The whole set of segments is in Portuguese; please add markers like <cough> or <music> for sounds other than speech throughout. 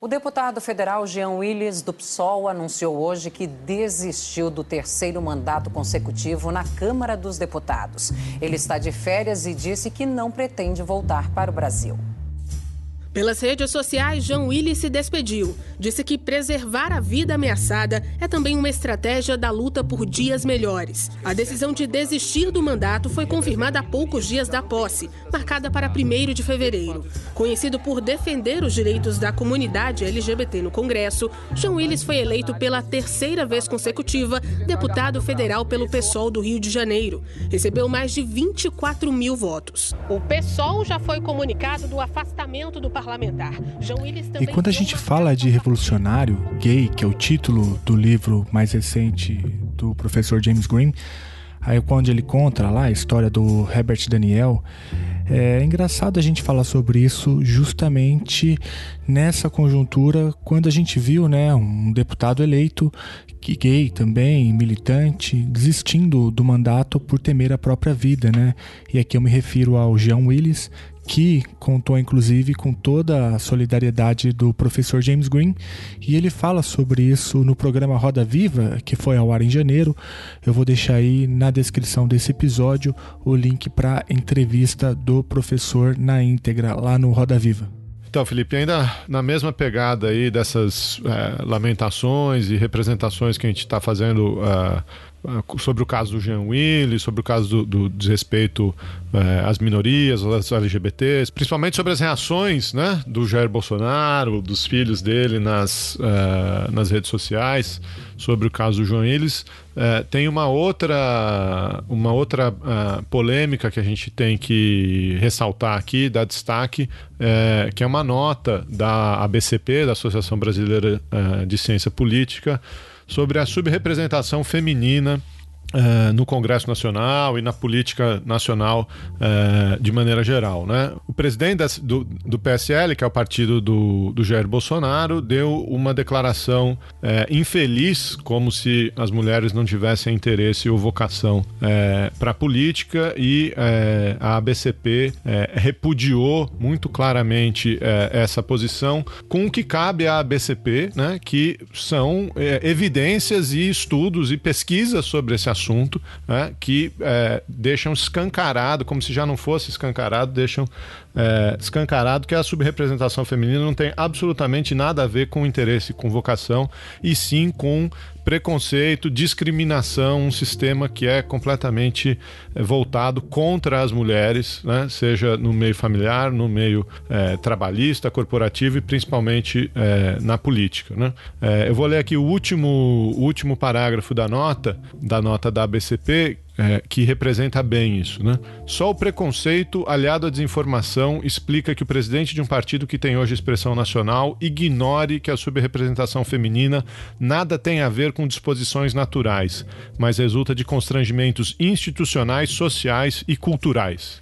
O deputado federal Jean Willis, do PSOL, anunciou hoje que desistiu do terceiro mandato consecutivo na Câmara dos Deputados. Ele está de férias e disse que não pretende voltar para o Brasil. Pelas redes sociais, João Willis se despediu. Disse que preservar a vida ameaçada é também uma estratégia da luta por dias melhores. A decisão de desistir do mandato foi confirmada há poucos dias da posse, marcada para 1 de fevereiro. Conhecido por defender os direitos da comunidade LGBT no Congresso, João Willis foi eleito pela terceira vez consecutiva deputado federal pelo PSOL do Rio de Janeiro. Recebeu mais de 24 mil votos. O PSOL já foi comunicado do afastamento do parlamento. E quando a gente fala de revolucionário gay, que é o título do livro mais recente do professor James Green, aí quando ele conta lá a história do Herbert Daniel, é engraçado a gente falar sobre isso justamente nessa conjuntura, quando a gente viu né, um deputado eleito, que gay também, militante, desistindo do mandato por temer a própria vida. Né? E aqui eu me refiro ao Jean Willis, que contou inclusive com toda a solidariedade do professor James Green, e ele fala sobre isso no programa Roda Viva, que foi ao ar em janeiro. Eu vou deixar aí na descrição desse episódio o link para entrevista do professor na íntegra lá no Roda Viva. Então, Felipe, ainda na mesma pegada aí dessas é, lamentações e representações que a gente está fazendo ah, sobre o caso do Jean Willis, sobre o caso do, do desrespeito eh, às minorias, às LGBTs, principalmente sobre as reações né, do Jair Bolsonaro, dos filhos dele nas, uh, nas redes sociais, sobre o caso do João Willis. Uh, tem uma outra, uma outra polêmica que a gente tem que ressaltar aqui, dar destaque, que é uma nota da ABCP, da Associação Brasileira de Ciência Política, sobre a subrepresentação feminina Uh, no Congresso Nacional e na política nacional uh, de maneira geral. Né? O presidente do, do, PSL, que é o partido do, do Jair Bolsonaro, deu uma declaração uh, infeliz, como se as mulheres não tivessem interesse ou vocação para a política, e a ABCP repudiou muito claramente essa posição, com o que cabe à ABCP, né, que são evidências e estudos e pesquisas sobre esse assunto assunto, né, que é, deixam escancarado, como se já não fosse escancarado, deixam é, escancarado que a subrepresentação feminina não tem absolutamente nada a ver com interesse, com vocação, e sim com preconceito, discriminação, um sistema que é completamente é, voltado contra as mulheres, né? seja no meio familiar, no meio é, trabalhista, corporativo e principalmente é, na política. Né? É, eu vou ler aqui o último, o último parágrafo da nota, da nota da ABCP, é, que representa bem isso. Né? Só o preconceito aliado à desinformação explica que o presidente de um partido que tem hoje expressão nacional ignore que a subrepresentação feminina nada tem a ver com disposições naturais, mas resulta de constrangimentos institucionais, sociais e culturais.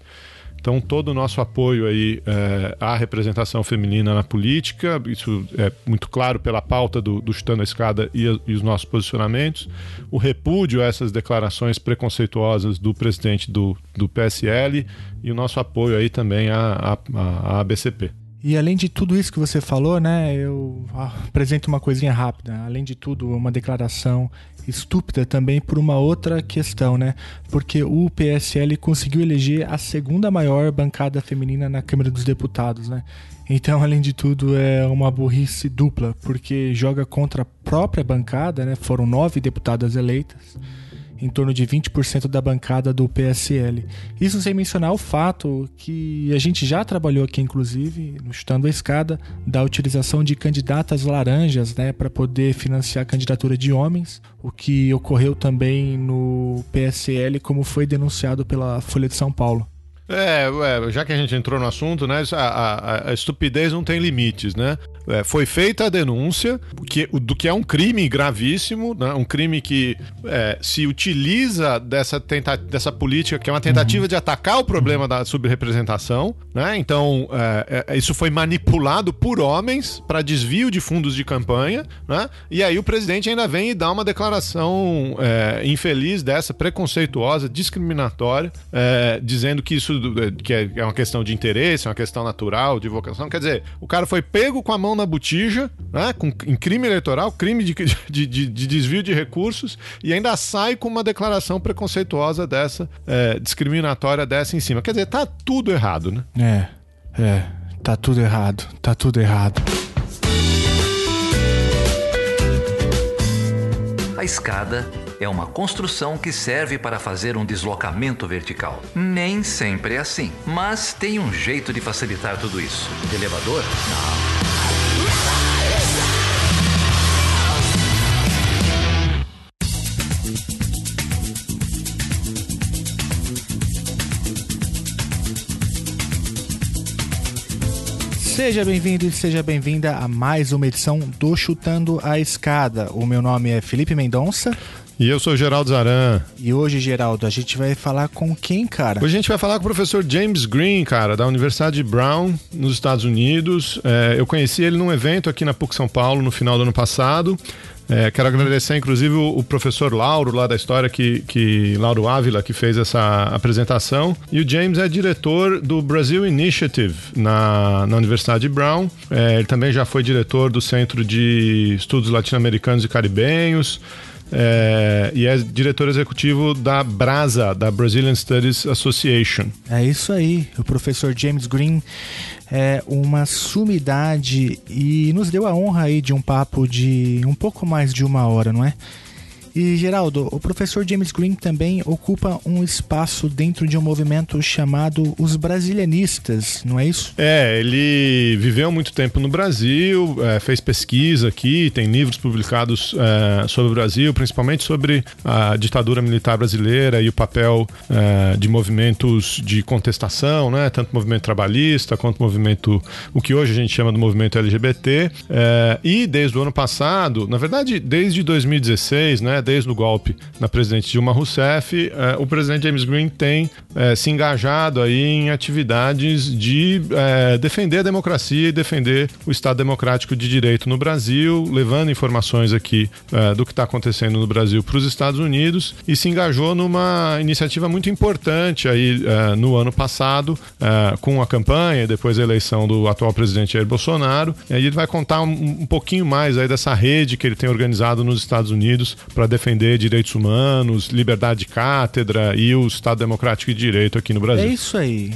Então, todo o nosso apoio aí é, à representação feminina na política, isso é muito claro pela pauta do, do Chutando a Escada e, a, e, os nossos posicionamentos, o repúdio a essas declarações preconceituosas do presidente do, do PSL e o nosso apoio aí também à, à, à ABCP. E além de tudo isso que você falou, né, eu apresento uma coisinha rápida. Além de tudo, uma declaração estúpida também por uma outra questão, né? Porque o PSL conseguiu eleger a segunda maior bancada feminina na Câmara dos Deputados, né? Então, além de tudo, é uma burrice dupla, porque joga contra a própria bancada, né? Foram nove deputadas eleitas em torno de 20% da bancada do PSL. Isso sem mencionar o fato que a gente já trabalhou aqui, inclusive, no Chutando a Escada, da utilização de candidatas laranjas né, para poder financiar a candidatura de homens, o que ocorreu também no PSL, como foi denunciado pela Folha de São Paulo. É, já que a gente entrou no assunto, né, a, a, a estupidez não tem limites, né? É, foi feita a denúncia que, do que é um crime gravíssimo, né, um crime que é, se utiliza dessa, tenta, dessa política, que é uma tentativa uhum. de atacar o problema da subrepresentação, né? Então, é, é isso foi manipulado por homens para desvio de fundos de campanha, né? E aí o presidente ainda vem e dá uma declaração é, infeliz dessa, preconceituosa, discriminatória, é, dizendo que isso do, que é, é uma questão de interesse, é uma questão natural, de vocação. Quer dizer, o cara foi pego com a mão na botija, né, com, em crime eleitoral, crime de, de, de, de desvio de recursos, e ainda sai com uma declaração preconceituosa dessa, é, discriminatória dessa em cima. Quer dizer, tá tudo errado, né? É, é, tá tudo errado, tá tudo errado. A escada é uma construção que serve para fazer um deslocamento vertical. Nem sempre é assim, mas tem um jeito de facilitar tudo isso. elevador? Não. Seja bem-vindo e seja bem-vinda a mais uma edição do Chutando a Escada. O meu nome é Felipe Mendonça. E eu sou Geraldo Zaran. E hoje, Geraldo, a gente vai falar com quem, cara? Hoje a gente vai falar com o professor James Green, cara, da Universidade Brown, nos Estados Unidos. É, eu conheci ele num evento aqui na PUC São Paulo no final do ano passado. É, quero agradecer, inclusive, o, professor Lauro, lá da história, que, que Lauro Ávila, que fez essa apresentação. E o James é diretor do Brasil Initiative na, na Universidade Brown. É, ele também já foi diretor do Centro de Estudos Latino-Americanos e Caribenhos. É, e é diretor executivo da BRASA, da Brazilian Studies Association. É isso aí, o professor James Green é uma sumidade e nos deu a honra aí de um papo de um pouco mais de uma hora, não é? E Geraldo, o professor James Green também ocupa um espaço dentro de um movimento chamado os brasilianistas, não é isso? É, ele viveu muito tempo no Brasil, é, fez pesquisa aqui, tem livros publicados é, sobre o Brasil, principalmente sobre a ditadura militar brasileira e o papel é, de movimentos de contestação, né? Tanto movimento trabalhista quanto movimento, o que hoje a gente chama do movimento LGBT. É, e desde o ano passado, na verdade, desde 2016, né? Desde o golpe na presidente Dilma Rousseff, eh, o presidente James Green tem eh, se engajado aí em atividades de eh, defender a democracia e defender o Estado democrático de direito no Brasil, levando informações aqui do que está acontecendo no Brasil para os Estados Unidos e se engajou numa iniciativa muito importante aí no ano passado com a campanha e depois a eleição do atual presidente Jair Bolsonaro. E ele vai contar um, um pouquinho mais aí dessa rede que ele tem organizado nos Estados Unidos para defender direitos humanos, liberdade de cátedra e o Estado Democrático de Direito aqui no Brasil. É isso aí.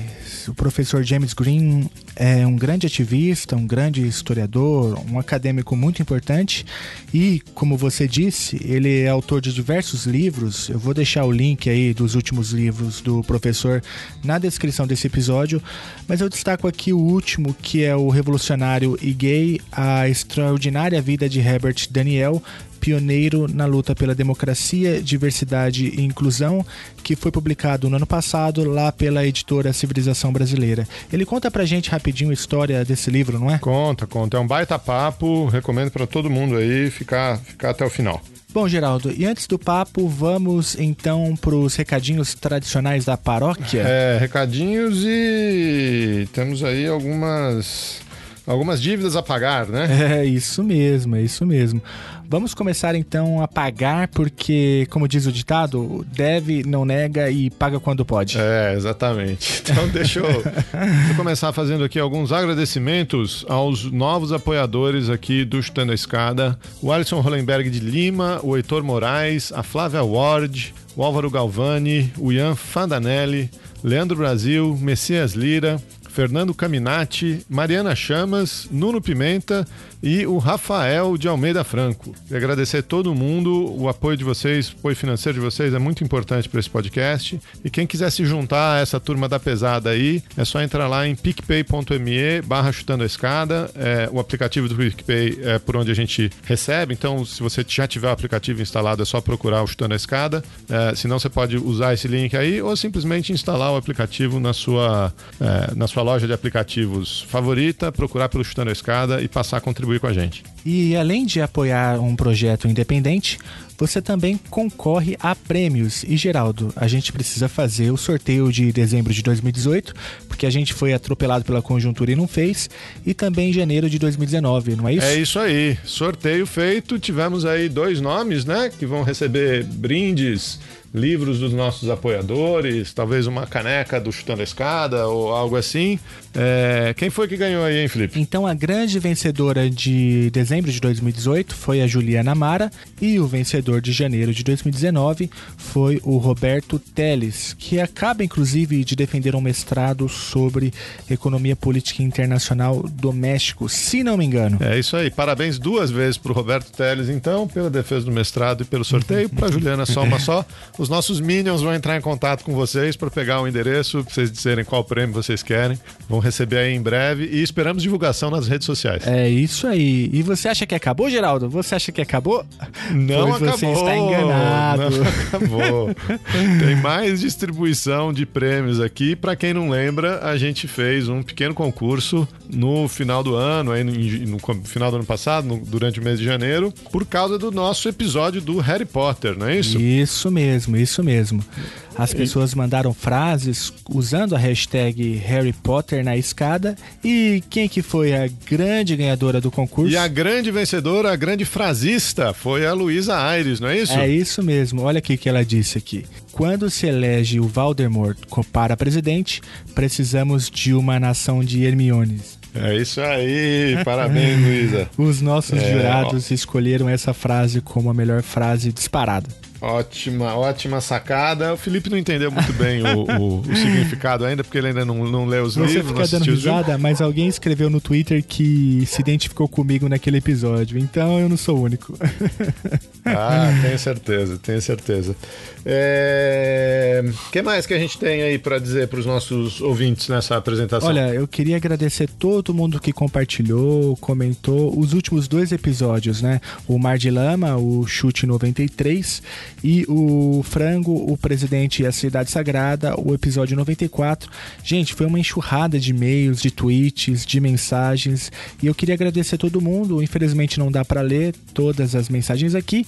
O professor James Green é um grande ativista, um grande historiador, um acadêmico muito importante e, como você disse, ele é autor de diversos livros. Eu vou deixar o link aí dos últimos livros do professor na descrição desse episódio, mas eu destaco aqui o último, que é o Revolucionário e Gay: A Extraordinária Vida de Herbert Daniel, pioneiro na luta pela democracia, diversidade e inclusão, que foi publicado no ano passado lá pela editora Civilização Brasileira. Ele conta pra gente rapidinho a história desse livro, não é? Conta, conta. É um baita papo, recomendo para todo mundo aí ficar, ficar até o final. Bom, Geraldo, e antes do papo, vamos então para os recadinhos tradicionais da paróquia? É, recadinhos e temos aí algumas algumas dívidas a pagar, né? É, isso mesmo, é isso mesmo. Vamos começar então a pagar, porque, como diz o ditado, deve, não nega e paga quando pode. É, exatamente. <laughs> Então, deixa eu, deixa eu começar fazendo aqui alguns agradecimentos aos novos apoiadores aqui do Chutando a Escada: o Alisson Hollenberg de Lima, o Heitor Moraes, a Flávia Ward, o Álvaro Galvani, o Ian Fandanelli, Leandro Brasil, Messias Lira, Fernando Caminati, Mariana Chamas, Nuno Pimenta e o Rafael de Almeida Franco. E agradecer todo mundo, o apoio de vocês, o apoio financeiro de vocês é muito importante para esse podcast. E quem quiser se juntar a essa turma da pesada aí, é só entrar lá em picpay.me barra chutando a escada. É, o aplicativo do PicPay é por onde a gente recebe, então se você já tiver o aplicativo instalado, é só procurar o Chutando a Escada. É, senão você pode usar esse link aí ou simplesmente instalar o aplicativo na sua, é, na sua loja de aplicativos favorita, procurar pelo Chutando a Escada e passar a contribuir contribuir com a gente. E além de apoiar um projeto independente, você também concorre a prêmios. E Geraldo, a gente precisa fazer o sorteio de dezembro de 2018, porque a gente foi atropelado pela conjuntura e não fez, e também em janeiro de 2019, não é isso? É isso aí. Sorteio feito, tivemos aí dois nomes, né, que vão receber brindes livros dos nossos apoiadores, talvez uma caneca do Chutando a Escada ou algo assim. É, quem foi que ganhou aí, hein, Felipe? Então a grande vencedora de dezembro de 2018 foi a Juliana Mara e o vencedor de janeiro de 2019 foi o Roberto Teles, que acaba inclusive de defender um mestrado sobre economia política internacional do México, se não me engano. É isso aí. Parabéns duas vezes para o Roberto Teles, então, pela defesa do mestrado e pelo sorteio. Para <laughs> Juliana só uma só. Os nossos Minions vão entrar em contato com vocês para pegar o endereço, para vocês dizerem qual prêmio vocês querem. Vão receber aí em breve e esperamos divulgação nas redes sociais. É isso aí. E você acha que acabou, Geraldo? Você acha que acabou? Não pois acabou. Você está enganado. Não acabou. Tem mais distribuição de prêmios aqui. Para quem não lembra, a gente fez um pequeno concurso no final do ano, aí no, no final do ano passado, no, durante o mês de janeiro, por causa do nosso episódio do Harry Potter, não é isso? Isso mesmo, isso mesmo. As pessoas mandaram frases usando a hashtag Harry Potter na escada. E quem que foi a grande ganhadora do concurso? E a grande vencedora, a grande frasista, foi a Luísa Aires, não é isso? É isso mesmo. Olha aqui que ela disse aqui. Quando se elege o Voldemort para presidente, precisamos de uma nação de Hermiones. É isso aí, parabéns, <laughs> Luísa. Os nossos é, jurados ó. escolheram essa frase como a melhor frase disparada. Ótima, ótima sacada. O Felipe não entendeu muito bem o, o, o significado ainda, porque ele ainda não, não lê os Você livros. Você fica dando risada, mas alguém escreveu no Twitter que se identificou comigo naquele episódio, então eu não sou o único. <laughs> ah, tenho certeza, tenho certeza. O é... que mais que a gente tem aí para dizer para os nossos ouvintes nessa apresentação? Olha, eu queria agradecer todo mundo que compartilhou, comentou os últimos dois episódios, né? O Mar de Lama, o Chute 93 e o Frango, o Presidente e a Cidade Sagrada, o episódio 94. Gente, foi uma enxurrada de e-mails, de tweets, de mensagens e eu queria agradecer todo mundo. Infelizmente não dá para ler todas as mensagens aqui,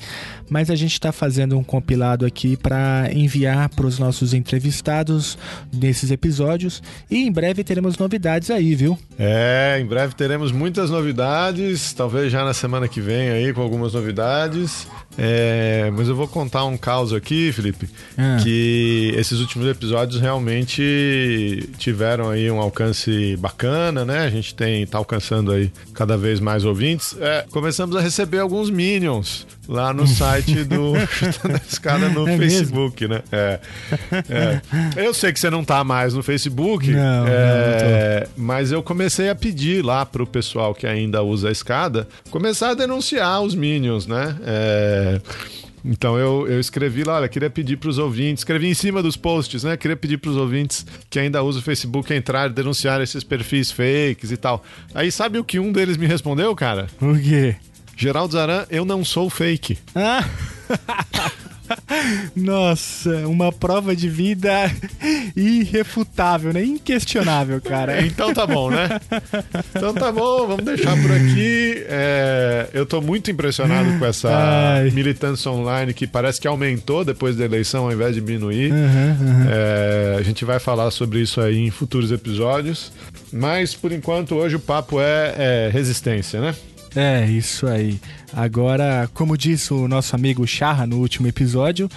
mas a gente está fazendo um compilado aqui para enviar para os nossos entrevistados nesses episódios e em breve teremos novidades aí, viu? É, em breve teremos muitas novidades, talvez já na semana que vem aí com algumas novidades. É, mas eu vou contar um caos aqui, Felipe, ah. que esses últimos episódios realmente tiveram aí um alcance bacana, né? A gente tem tá alcançando aí cada vez mais ouvintes. É, começamos a receber alguns minions lá no <laughs> site do Chutando a Escada no é Facebook, mesmo? né? É, é. Eu sei que você não tá mais no Facebook, não, é, não mas eu comecei a pedir lá pro pessoal que ainda usa a escada começar a denunciar os minions, né? É, então eu, eu escrevi lá, olha, queria pedir para os ouvintes, escrevi em cima dos posts, né? Queria pedir para os ouvintes que ainda usam o Facebook entrar e denunciar esses perfis fakes e tal. Aí sabe o que um deles me respondeu, cara? O quê? Geraldo Zaran, eu não sou fake. Ah! <laughs> Nossa, uma prova de vida irrefutável, né? Inquestionável, cara. Então tá bom, né? Então tá bom, vamos deixar por aqui. É, eu tô muito impressionado com essa Ai. militância online que parece que aumentou depois da eleição ao invés de diminuir. Uhum, uhum. É, a gente vai falar sobre isso aí em futuros episódios. Mas por enquanto, hoje o papo é, é resistência, né? É, isso aí. Agora, como disse o nosso amigo Charra no último episódio,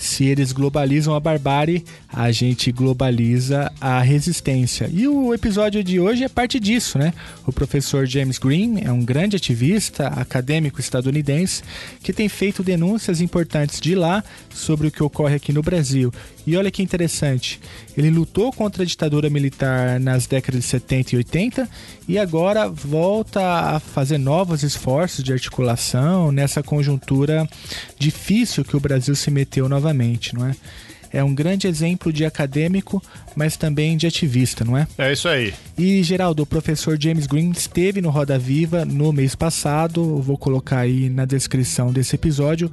se eles globalizam a barbárie, a gente globaliza a resistência. E o episódio de hoje é parte disso, né? O professor James Green é um grande ativista, acadêmico estadunidense, que tem feito denúncias importantes de lá sobre o que ocorre aqui no Brasil. E olha que interessante, ele lutou contra a ditadura militar nas décadas de 70 e 80 e agora volta a fazer novos esforços de articulação nessa conjuntura difícil que o Brasil se meteu novamente, não é? É um grande exemplo de acadêmico, mas também de ativista, não é? É isso aí. E, Geraldo, o professor James Green esteve no Roda Viva no mês passado, vou colocar aí na descrição desse episódio,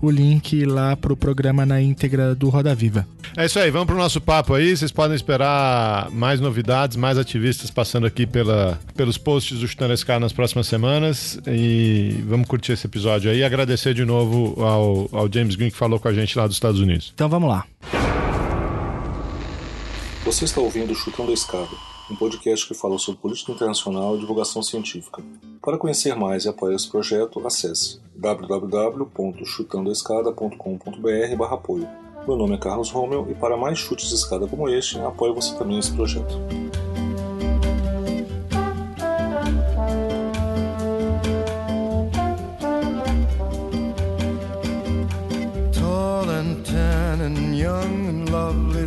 o link lá para o programa na íntegra do Roda Viva. É isso aí, vamos para o nosso papo aí. Vocês podem esperar mais novidades, mais ativistas passando aqui pela, pelos posts do Chutando SK nas próximas semanas. E vamos curtir esse episódio aí. Agradecer de novo ao, ao James Green que falou com a gente lá dos Estados Unidos. Então vamos lá. Você está ouvindo Chutando a Escada, um podcast que fala sobre política internacional e divulgação científica. Para conhecer mais e apoiar esse projeto, acesse www.chutandoescada.com.br apoio. Meu nome é Carlos Romeu e para mais chutes de escada como este, apoie você também esse projeto. Tall and tan and young and lovely,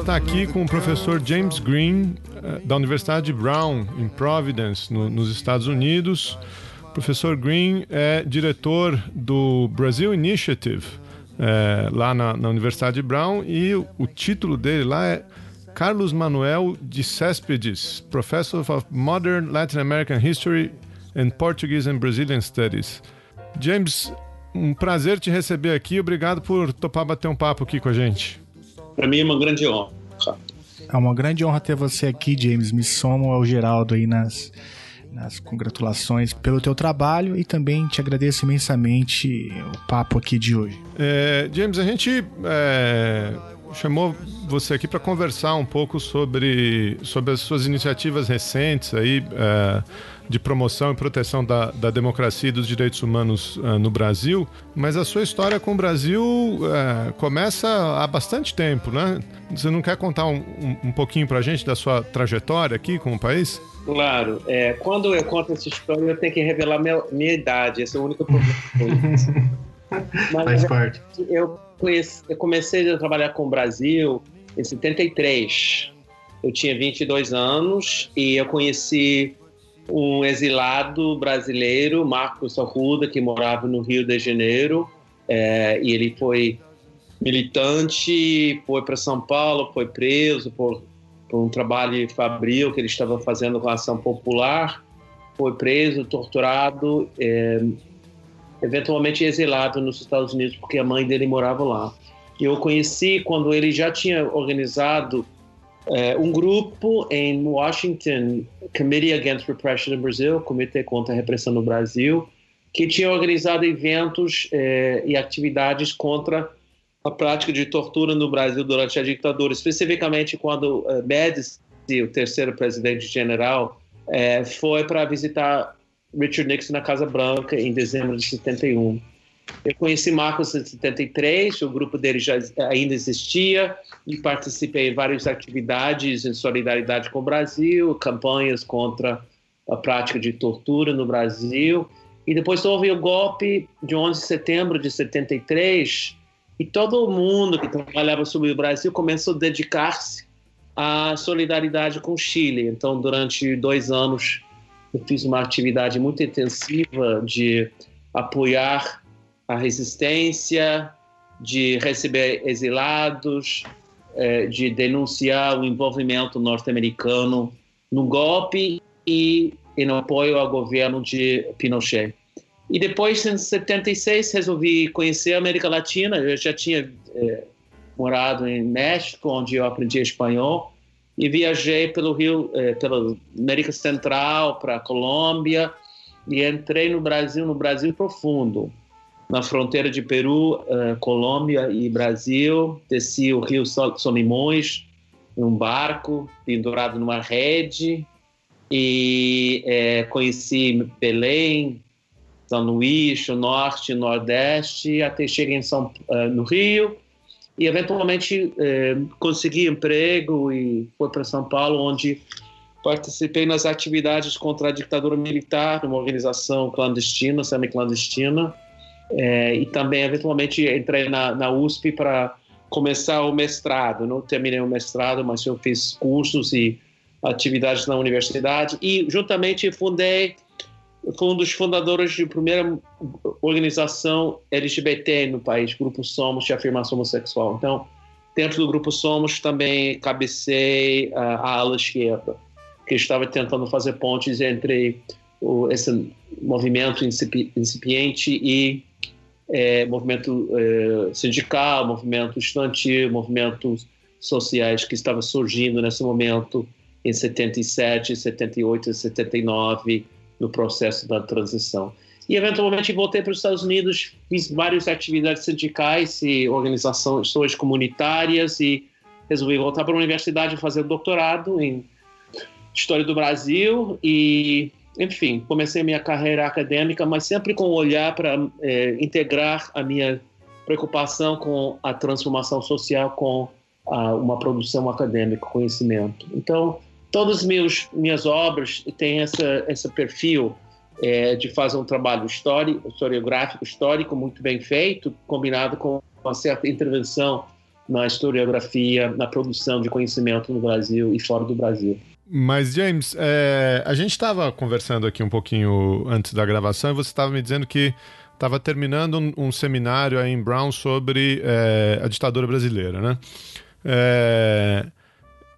Está aqui com o professor James Green, eh, da Universidade de Brown, em Providence, no- nos Estados Unidos. O professor Green é diretor do Brazil Initiative, eh, lá na, na Universidade de Brown, e o, o título dele lá é Carlos Manuel de Céspedes, Professor of Modern Latin American History and Portuguese and Brazilian Studies. James, um prazer te receber aqui. Obrigado por topar bater um papo aqui com a gente. Para mim é uma grande honra. É uma grande honra ter você aqui, James. Me somo ao Geraldo aí nas, nas congratulações pelo teu trabalho e também te agradeço imensamente o papo aqui de hoje. É, James, a gente é, chamou você aqui para conversar um pouco sobre, sobre as suas iniciativas recentes aí, é, de promoção e proteção da, da democracia e dos direitos humanos é, no Brasil, mas a sua história com o Brasil é, começa há bastante tempo, né? Você não quer contar um, um, um pouquinho para a gente da sua trajetória aqui com o país? Claro, é, quando eu conto essa história, eu tenho que revelar minha, minha idade. Esse é o único problema. <laughs> Mas, Faz parte. Eu, conheci, eu comecei a trabalhar com o Brasil em 73. Eu tinha 22 anos e eu conheci um exilado brasileiro, Marcos Arruda, que morava no Rio de Janeiro. É, e ele foi militante, foi para São Paulo, foi preso por, por um trabalho fabril que ele estava fazendo com a ação popular. Foi preso, torturado, é, eventualmente exilado nos Estados Unidos porque a mãe dele morava lá. Eu conheci quando ele já tinha organizado um grupo em Washington, Committee Against Repression in Brazil, Comitê contra a Repressão no Brasil, que tinha organizado eventos é, e atividades contra a prática de tortura no Brasil durante a ditadura, especificamente quando uh, Médici, o terceiro presidente general, é, foi para visitar Richard Nixon na Casa Branca em dezembro de 71. Eu conheci Marcos em 73, o grupo dele já ainda existia e participei em várias atividades em solidariedade com o Brasil, campanhas contra a prática de tortura no Brasil. E depois houve o golpe de 11 de setembro de 73 e todo mundo que trabalhava sobre o Brasil começou a dedicar-se à solidariedade com o Chile. Então, durante dois anos, eu fiz uma atividade muito intensiva de apoiar a resistência, de receber exilados, de denunciar o envolvimento norte-americano no golpe e, no apoio ao governo de Pinochet. E depois, em 76, resolvi conhecer a América Latina. Eu já tinha é, morado em México, onde eu aprendi espanhol, e viajei pelo Rio, é, pela América Central, para a Colômbia, e entrei no Brasil, no Brasil profundo. Na fronteira de Peru, uh, Colômbia e Brasil. Desci o rio Solimões num barco pendurado numa rede e é, conheci Belém, São Luís, o Norte, o Nordeste, até cheguei em São, uh, no Rio e eventualmente consegui emprego e fui para São Paulo, onde participei nas atividades contra a ditadura militar, numa organização clandestina, semi-clandestina, é, e também eventualmente entrei na, na USP para começar o mestrado. Não terminei o mestrado, mas eu fiz cursos e atividades na universidade e juntamente fundei fui um dos fundadores da primeira organização LGBT no país, Grupo Somos de Afirmação Homossexual. Então, dentro do Grupo Somos também cabecei a ala esquerda, que estava tentando fazer pontes entre o, esse movimento incipiente e é, movimento é, sindical, movimento estudantil, movimentos sociais que estavam surgindo nesse momento em 77, 78 e 79 no processo da transição. E eventualmente voltei para os Estados Unidos, fiz várias atividades sindicais e organizações comunitárias e resolvi voltar para a universidade fazer doutorado em História do Brasil e enfim, comecei minha carreira acadêmica, mas sempre com o olhar para é, integrar a minha preocupação com a transformação social com a, uma produção acadêmica, conhecimento. Então, todas as minhas obras têm essa, esse perfil é, de fazer um trabalho histórico, historiográfico histórico muito bem feito, combinado com uma certa intervenção na historiografia, na produção de conhecimento no Brasil e fora do Brasil. Mas, James, é, a gente estava conversando aqui um pouquinho antes da gravação e você estava me dizendo que estava terminando um, um, seminário aí em Brown sobre é, a ditadura brasileira, né? É,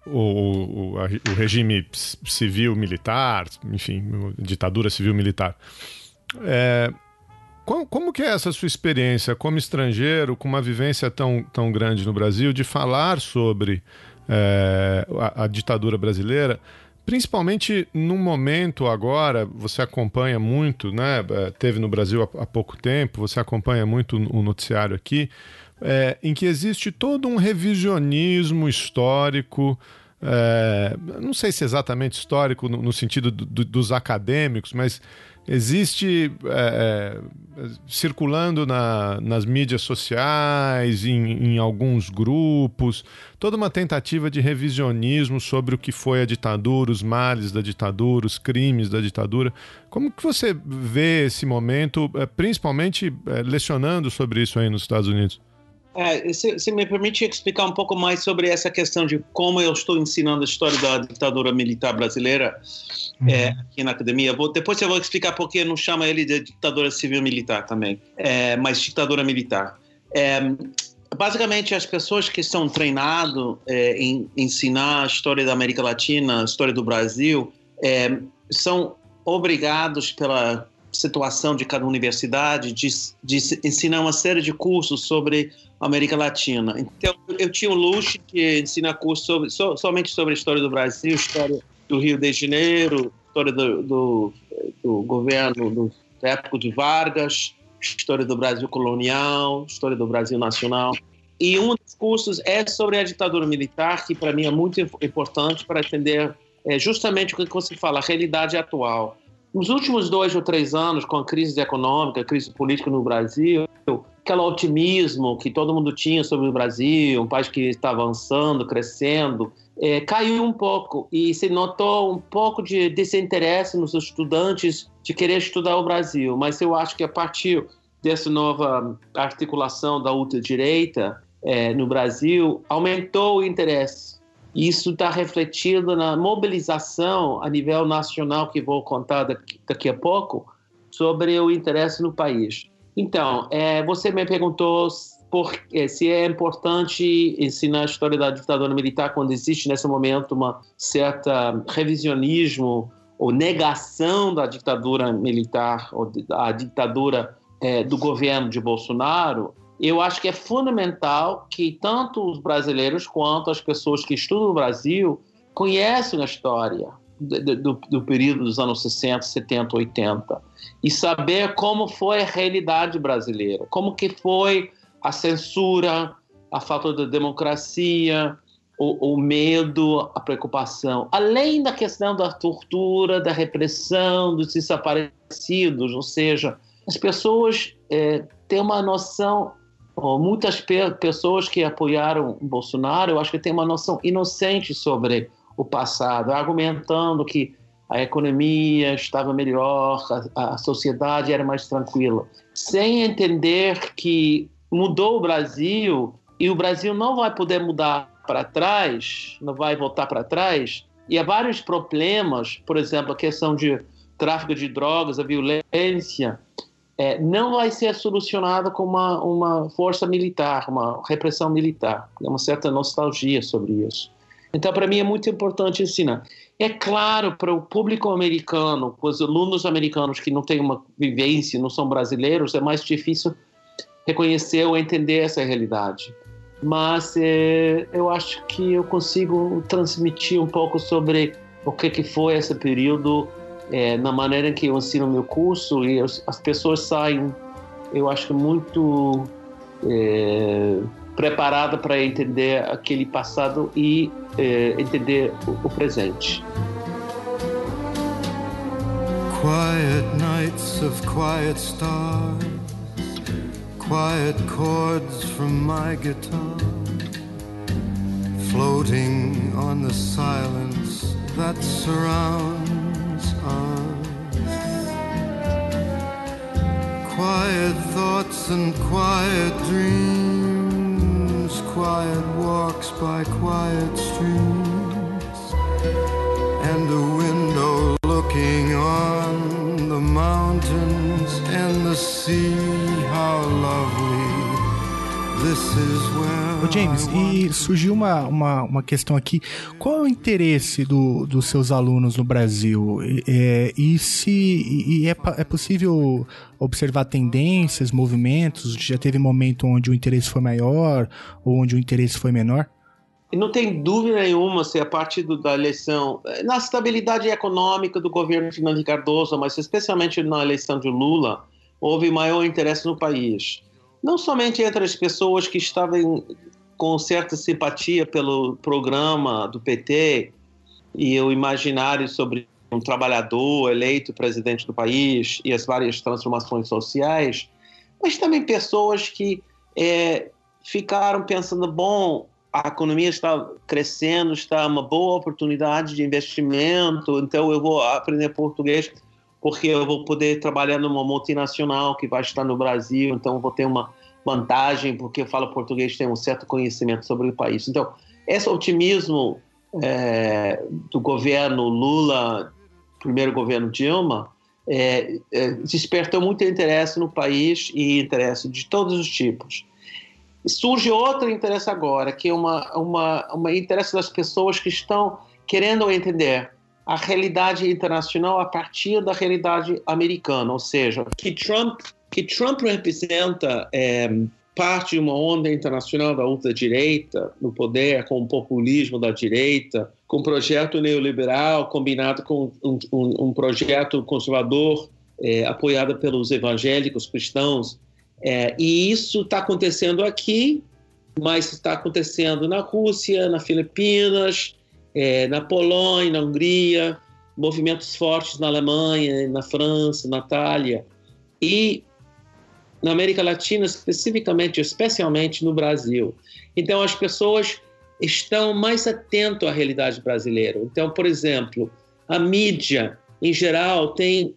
o, o, o, regime civil-militar, enfim, ditadura civil-militar. É, como, como, que é essa sua experiência como estrangeiro, com uma vivência tão, tão grande no Brasil, de falar sobre é, a, a, ditadura brasileira, principalmente num momento agora, você acompanha muito, né? É, teve no Brasil há, há pouco tempo, você acompanha muito o noticiário aqui, é, em que existe todo um revisionismo histórico. É, não sei se exatamente histórico no, no sentido do, do, dos acadêmicos, mas existe é, é, circulando na, nas mídias sociais, em, em, alguns grupos, toda uma tentativa de revisionismo sobre o que foi a ditadura, os males da ditadura, os crimes da ditadura. Como que você vê esse momento, é, principalmente é, lecionando sobre isso aí nos Estados Unidos? É, se, se, me permite explicar um pouco mais sobre essa questão de como eu estou ensinando a história da ditadura militar brasileira uhum. é, aqui na academia. Vou, depois eu vou explicar por que não chama ele de ditadura civil-militar também, é, mas ditadura militar. É, basicamente, as pessoas que estão treinadas é, em ensinar a história da América Latina, a história do Brasil, é, são obrigados pela situação de cada universidade de, de ensinar uma série de cursos sobre a América Latina. Então, eu tinha o luxo de ensinar cursos sobre, so, somente sobre a história do Brasil, história do Rio de Janeiro, história do, do, do governo do época de Vargas, história do Brasil colonial, história do Brasil nacional. E um dos cursos é sobre a ditadura militar, que para mim é muito importante para entender é, justamente o que você fala, a realidade atual. Nos últimos dois ou três anos, com a crise econômica, a crise política no Brasil, aquele otimismo que todo mundo tinha sobre o Brasil, um país que está avançando, crescendo, é, caiu um pouco e se notou um pouco de desinteresse nos estudantes de querer estudar o Brasil. Mas eu acho que a partir dessa nova articulação da ultradireita é, no Brasil, aumentou o interesse isso está refletido na mobilização a nível nacional, que vou contar daqui, daqui a pouco, sobre o interesse no país. Então, é, você me perguntou por, é, se é importante ensinar a história da ditadura militar quando existe nesse momento uma certa revisionismo ou negação da ditadura militar ou da ditadura é, do governo de Bolsonaro eu acho que é fundamental que tanto os brasileiros quanto as pessoas que estudam no Brasil conheçam a história do, do, do, período dos anos 60, 70, 80 e saber como foi a realidade brasileira, como que foi a censura, a falta de democracia, o, o, medo, a preocupação, além da questão da tortura, da repressão, dos desaparecidos, ou seja, as pessoas é, têm uma noção, muitas pe pessoas que apoiaram Bolsonaro, eu acho que têm uma noção inocente sobre o passado, argumentando que a economia estava melhor, a, a sociedade era mais tranquila, sem entender que mudou o Brasil e o Brasil não vai poder mudar para trás, não vai voltar para trás. E há vários problemas, por exemplo, a questão de tráfico de drogas, a violência, é, não vai ser solucionada com uma, uma força militar, uma repressão militar. Tem uma certa nostalgia sobre isso. Então, para mim, é muito importante ensinar. É claro, para o público americano, para os alunos americanos que não têm uma vivência, não são brasileiros, é mais difícil reconhecer ou entender essa realidade. Mas é, eu acho que eu consigo transmitir um pouco sobre o que, que foi esse período é, na maneira que eu ensino meu curso e as, as pessoas saem, eu acho muito é, preparada para entender aquele passado e é, entender o, o presente. Quiet nights of quiet stars, quiet chords from my guitar, floating on the silence that surrounds us. Quiet thoughts and quiet dreams, quiet walks by quiet streams, and a window looking on the mountains and the sea. How lovely. Ô James, e surgiu uma, uma, uma questão aqui. Qual é o interesse do, dos seus alunos no Brasil? É, e se e é, é possível observar tendências, movimentos? Já teve momento onde o interesse foi maior ou onde o interesse foi menor? não tem dúvida nenhuma se a partir do, da eleição, na estabilidade econômica do governo Fernando Cardoso, mas especialmente na eleição de Lula, houve maior interesse no país. Não somente entre as pessoas que estavam com certa simpatia pelo programa do PT e o imaginário sobre um trabalhador eleito presidente do país e as várias transformações sociais, mas também pessoas que é, ficaram pensando: bom, a economia está crescendo, está uma boa oportunidade de investimento, então eu vou aprender português porque eu vou poder trabalhar numa multinacional que vai estar no Brasil, então vou ter uma vantagem porque eu falo português, tenho um certo conhecimento sobre o país. Então, esse otimismo é, do governo Lula, primeiro governo Dilma, é, é, despertou muito interesse no país e interesse de todos os tipos. Surge outro interesse agora, que é uma, uma, uma interesse das pessoas que estão querendo entender a realidade internacional a partir da realidade americana, ou seja, que Trump que Trump representa é, parte de uma onda internacional da ultradireita no poder, com o populismo da direita, com um projeto neoliberal combinado com um, um, um projeto conservador é, apoiado pelos evangélicos cristãos. É, e isso está acontecendo aqui, mas está acontecendo na Rússia, nas Filipinas, é, na Polônia, na Hungria, movimentos fortes na Alemanha, na França, na Itália. E na América Latina, especificamente, especialmente no Brasil. Então, as pessoas estão mais atentas à realidade brasileira. Então, por exemplo, a mídia, em geral, tem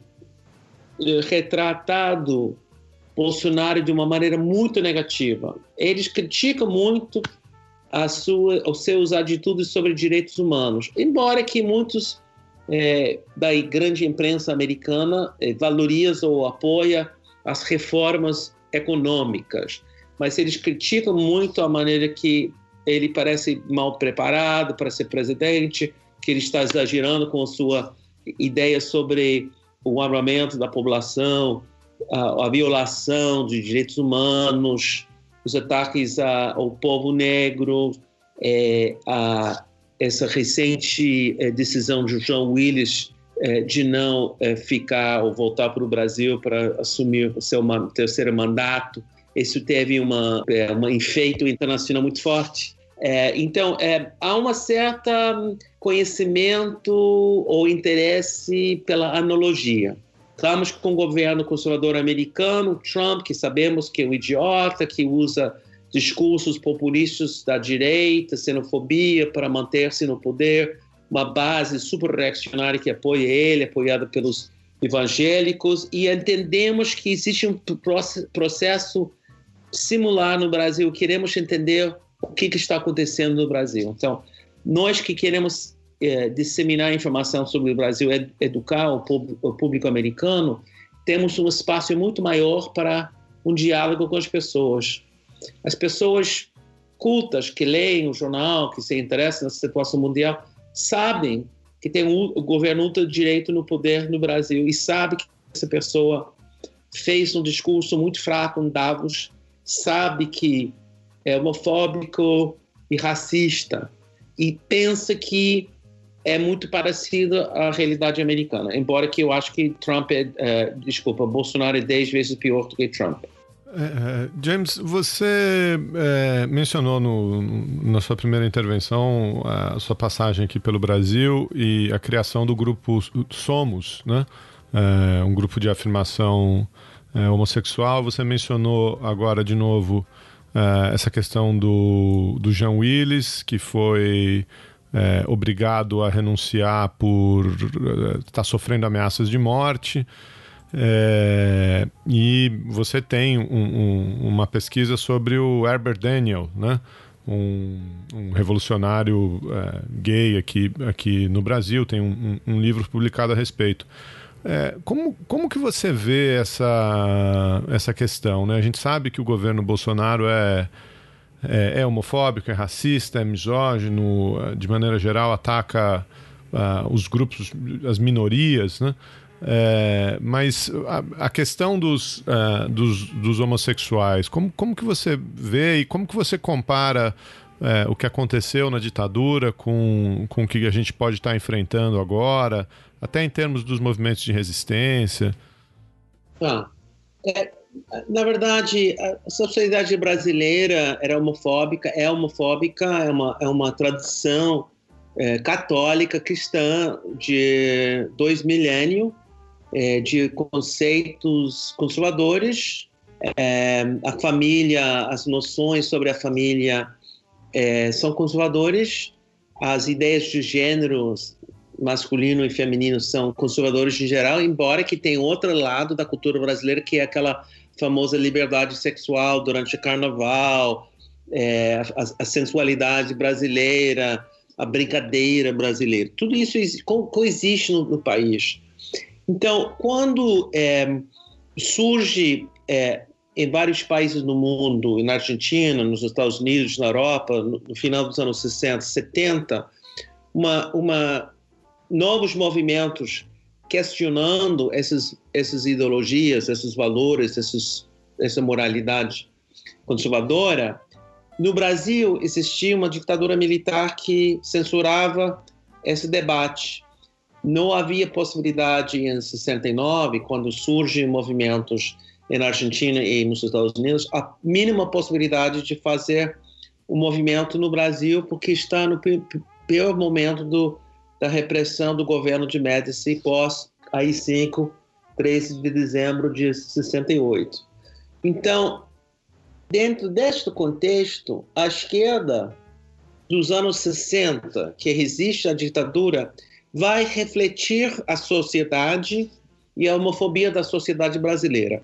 eh, retratado Bolsonaro de uma maneira muito negativa. Eles criticam muito a sua, seus atitudes sobre direitos humanos, embora que muitos é, da grande imprensa americana é, valorizam ou apoia as reformas econômicas, mas eles criticam muito a maneira que ele parece mal preparado para ser presidente, que ele está exagerando com a sua ideia sobre o armamento da população, a, a violação dos direitos humanos, os ataques ao povo negro, é, a, essa recente é, decisão de João Willis é, de não ficar ou voltar para o Brasil para assumir o seu terceiro mandato, isso teve uma, um efeito internacional muito forte. É, então, é, há uma certa conhecimento ou interesse pela analogia. Estamos com o governo conservador americano, Trump, que sabemos que é um idiota, que usa discursos populistas da direita, xenofobia para manter-se no poder, uma base super reacionária que apoia ele, apoiada pelos evangélicos, e entendemos que existe um processo similar no Brasil. Queremos entender o que, que está acontecendo no Brasil. Então, nós que queremos é, disseminar informação sobre o Brasil, ed educar o o público americano, temos um espaço muito maior para um diálogo com as pessoas. As pessoas cultas que leem o jornal, que se interessam na situação mundial, sabem que tem um, governo ultra-direito no poder no Brasil e sabe que essa pessoa fez um discurso muito fraco em Davos, sabe que é homofóbico e racista e pensa que é muito parecido à realidade americana, embora que eu acho que Trump é, é desculpa, Bolsonaro é dez vezes pior do que Trump. É, é James, você é, mencionou no, na sua primeira intervenção a sua passagem aqui pelo Brasil e a criação do grupo Somos, né? É, um grupo de afirmação é, homossexual. Você mencionou agora de novo uh, essa questão do, do Jean Willis, que foi é, obrigado a renunciar por estar tá sofrendo ameaças de morte. É, e você tem um, um, uma pesquisa sobre o Herbert Daniel, né? um, um revolucionário é, gay aqui, aqui no Brasil, tem um, um livro publicado a respeito. É, como, como que você vê essa, essa questão? Né? A gente sabe que o governo Bolsonaro é, é, é homofóbico, é racista, é misógino, de maneira geral ataca uh, os grupos, as minorias, né? É, mas a, a, questão dos, uh, dos, dos, homossexuais, como, como que você vê e como que você compara uh, o que aconteceu na ditadura com, com o que a gente pode estar enfrentando agora? até em termos dos movimentos de resistência? Ah, é, na verdade, a sociedade brasileira era homofóbica, é homofóbica, é uma, é uma tradição é, católica cristã de dois milênios, é, de conceitos conservadores. É, a família, as noções sobre a família é, são conservadores, as ideias de gêneros masculino e feminino são conservadores em geral, embora que tem outro lado da cultura brasileira que é aquela famosa liberdade sexual durante o carnaval, é, a, a, sensualidade brasileira, a brincadeira brasileira. Tudo isso co coexiste no, no, país. Então, quando é, surge é, em vários países no mundo, na Argentina, nos Estados Unidos, na Europa, no, no final dos anos 60, 70, uma, uma novos movimentos questionando essas, essas ideologias, esses valores, esses, essa moralidade conservadora, no Brasil existia uma ditadura militar que censurava esse debate. Não havia possibilidade em 69, quando surgem movimentos na Argentina e nos Estados Unidos, a mínima possibilidade de fazer um movimento no Brasil, porque está no pior momento do, da repressão do governo de Médici pós AI-5, 13 de dezembro de 68. Então, dentro deste contexto, a esquerda dos anos 60, que resiste à ditadura, vai refletir a sociedade e a homofobia da sociedade brasileira.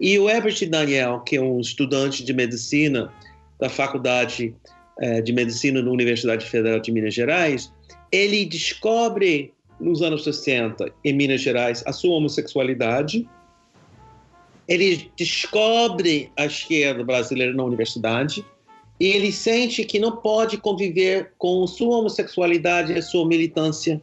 E o Herbert Daniel, que é um estudante de medicina da Faculdade eh, de Medicina da Universidade Federal de Minas Gerais, ele descobre nos anos 60 em Minas Gerais a sua homossexualidade. Ele descobre a esquerda brasileira na universidade e ele sente que não pode conviver com sua homossexualidade e sua militância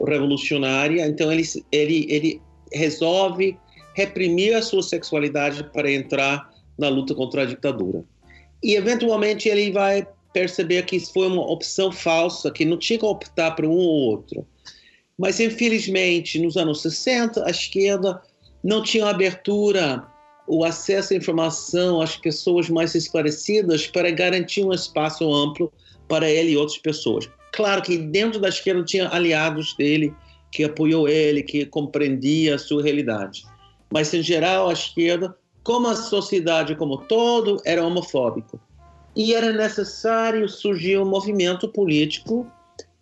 revolucionária. Então ele ele ele resolve reprimir a sua sexualidade para entrar na luta contra a ditadura. E eventualmente ele vai perceber que isso foi uma opção falsa, que não tinha que optar por um ou outro. Mas, infelizmente, nos anos 60, a esquerda não tinha abertura, o acesso à informação às pessoas mais esclarecidas para garantir um espaço amplo para ele e outras pessoas. Claro que dentro da esquerda tinha aliados dele que apoiou ele, que compreendia a sua realidade. Mas, em geral, a esquerda, como a sociedade como todo, era homofóbico. E era necessário surgir um movimento político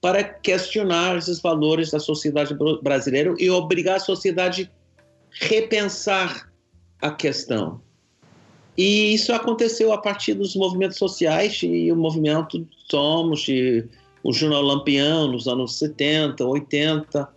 para questionar esses valores da sociedade brasileira e obrigar a sociedade a repensar a questão. E isso aconteceu a partir dos movimentos sociais e o movimento Somos, e o Jornal Lampião nos anos 70, 80,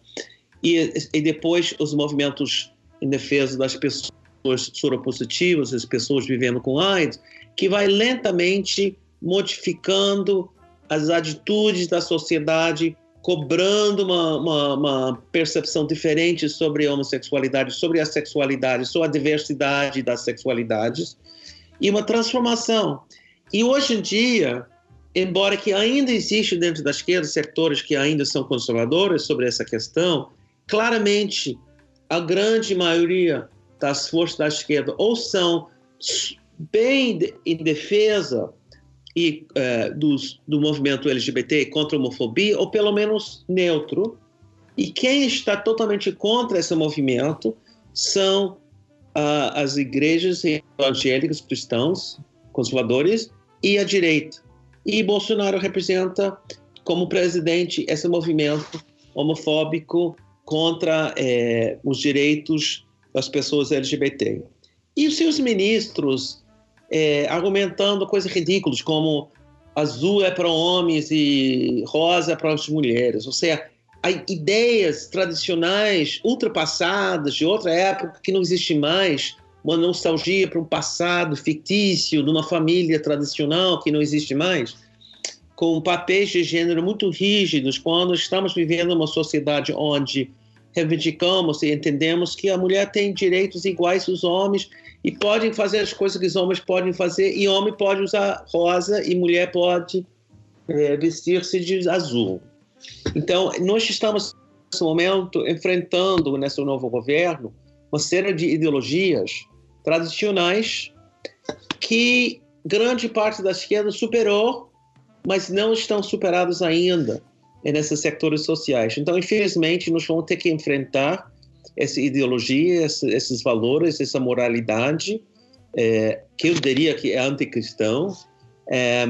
e, e depois os movimentos em defesa das pessoas soropositivas, as pessoas vivendo com AIDS, que vai lentamente modificando as atitudes da sociedade, cobrando uma, uma, uma, percepção diferente sobre a homossexualidade, sobre a sexualidade, sobre a diversidade das sexualidades, e uma transformação. E hoje em dia, embora que ainda existe dentro da esquerda setores que ainda são conservadores sobre essa questão, claramente a grande maioria das forças da esquerda ou são bem em defesa e uh, dos, do movimento LGBT contra a homofobia, ou pelo menos neutro. E quem está totalmente contra esse movimento são uh, as igrejas evangélicas cristãos, conservadores, e a direita. E Bolsonaro representa, como presidente, esse movimento homofóbico contra eh, os direitos das pessoas LGBT. E os seus ministros é, argumentando coisas ridículas, como azul é para homens e rosa é para as mulheres. Ou seja, ideias tradicionais, ultrapassadas, de outra época que não existe mais, uma nostalgia para um passado fictício, de uma família tradicional que não existe mais, com papéis de gênero muito rígidos, quando estamos vivendo uma sociedade onde reivindicamos e entendemos que a mulher tem direitos iguais aos homens e podem fazer as coisas que os homens podem fazer, e homem pode usar rosa e mulher pode é, vestir-se de azul. Então, nós estamos, nesse momento, enfrentando, nesse novo governo, uma série de ideologias tradicionais que grande parte da esquerda superou, mas não estão superadas ainda nesses sectores sociais. Então, infelizmente, nós vamos ter que enfrentar essa ideologia, esses valores, essa moralidade, é, que eu diria que é anticristão, é,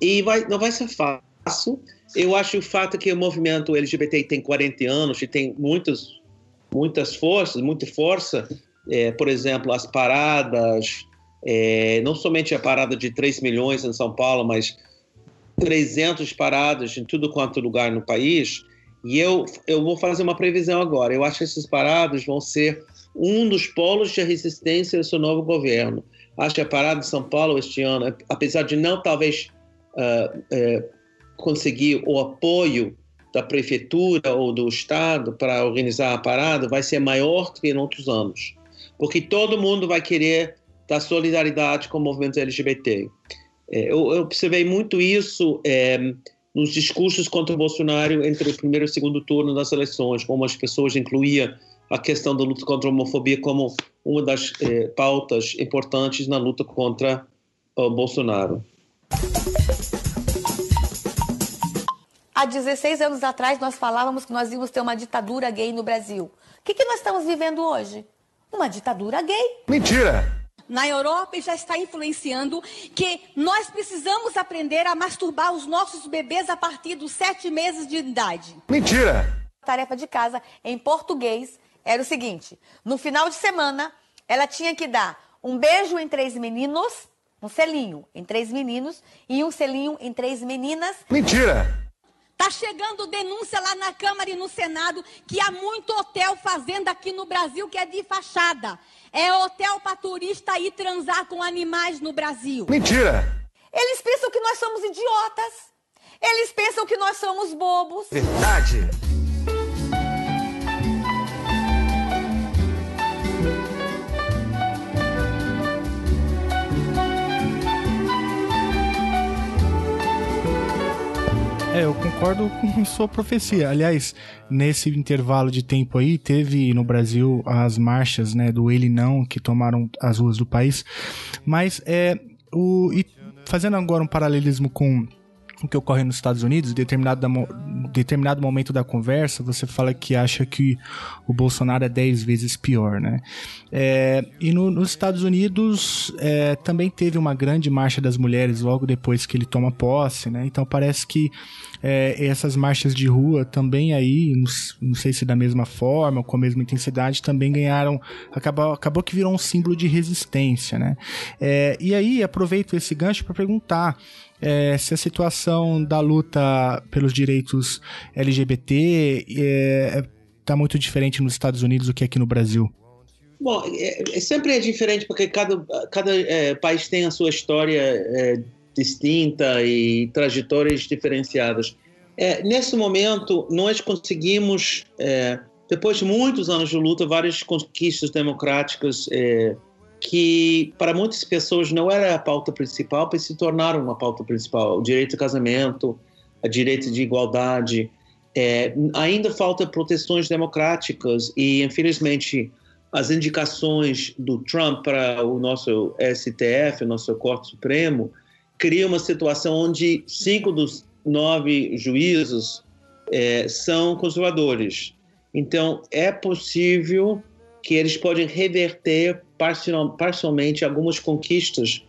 e vai, não vai ser fácil. Eu acho o fato que o movimento LGBT tem 40 anos e tem muitas, muitas forças, muita força, é, por exemplo, as paradas, é, não somente a parada de 3 milhões em São Paulo, mas 300 paradas em tudo quanto lugar no país. E eu, eu vou fazer uma previsão agora. Eu acho que esses paradas vão ser um dos polos de resistência desse novo governo. Acho que a parada de São Paulo este ano, apesar de não talvez uh, uh, conseguir o apoio da prefeitura ou do estado para organizar a parada, vai ser maior que em outros anos, porque todo mundo vai querer dar solidariedade com o movimento LGBT. É, eu, eu, observei muito isso é, nos discursos contra o Bolsonaro entre o primeiro e o segundo turno das eleições, como as pessoas incluíam a questão da luta contra a homofobia como uma das é, pautas importantes na luta contra o Bolsonaro. Há 16 anos atrás, nós falávamos que nós íamos ter uma ditadura gay no Brasil. O que, que nós estamos vivendo hoje? Uma ditadura gay. Mentira! Na Europa e já está influenciando que nós precisamos aprender a masturbar os nossos bebês a partir dos sete meses de idade. Mentira! A tarefa de casa em português era o seguinte: no final de semana, ela tinha que dar um beijo em três meninos, um selinho em três meninos e um selinho em três meninas. Mentira! Tá chegando denúncia lá na Câmara e no Senado que há muito hotel fazenda aqui no Brasil que é de fachada. É hotel para turista ir transar com animais no Brasil. Mentira! Eles pensam que nós somos idiotas. Eles pensam que nós somos bobos. Verdade. É, eu concordo com <laughs> sua profecia. Aliás, nesse intervalo de tempo aí, teve no Brasil as marchas, né, do Ele Não, que tomaram as ruas do país. Mas é o e fazendo agora um paralelismo com o que ocorre nos Estados Unidos, em determinado, determinado momento da conversa, você fala que acha que o Bolsonaro é 10 vezes pior, né? É, e no, nos Estados Unidos é, também teve uma grande marcha das mulheres logo depois que ele toma posse, né? Então parece que é, essas marchas de rua também aí, não, não, sei se da mesma forma ou com a mesma intensidade, também ganharam, acabou, acabou que virou um símbolo de resistência, né? É, e aí aproveito esse gancho para perguntar é, se a situação da luta pelos direitos LGBT está é, tá muito diferente nos Estados Unidos do que aqui no Brasil. Bom, é, é sempre é diferente porque cada, cada é, país tem a sua história é, distinta e trajetórias diferenciadas. É, nesse momento, nós conseguimos, depois de muitos anos de luta, várias conquistas democráticas que para muitas pessoas não era a pauta principal, mas se tornaram uma pauta principal. O direito ao casamento, o direito de igualdade. É, ainda falta proteções democráticas e, infelizmente, as indicações do Trump para o nosso STF, o nosso Corte Supremo, cria uma situação onde cinco dos nove juízes é, são conservadores. Então, é possível que eles podem reverter parcialmente algumas conquistas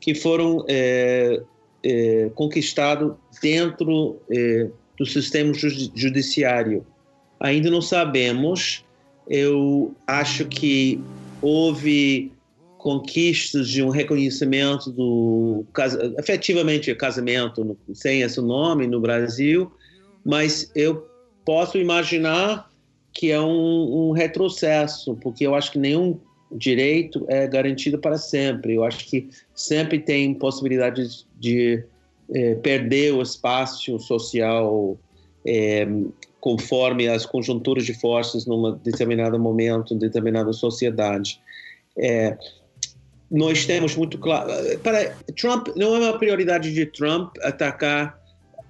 que foram é, é, conquistadas dentro é, do sistema judiciário. Ainda não sabemos. Eu acho que houve conquistas de um reconhecimento do efetivamente casamento sem esse nome no Brasil, mas eu posso imaginar que é um, um retrocesso, porque eu acho que nenhum direito é garantido para sempre. Eu acho que sempre tem possibilidade de é, perder o espaço social é, conforme as conjunturas de forças num determinado momento, em determinada sociedade. É, nós temos muito claro. Para Trump não é uma prioridade de Trump atacar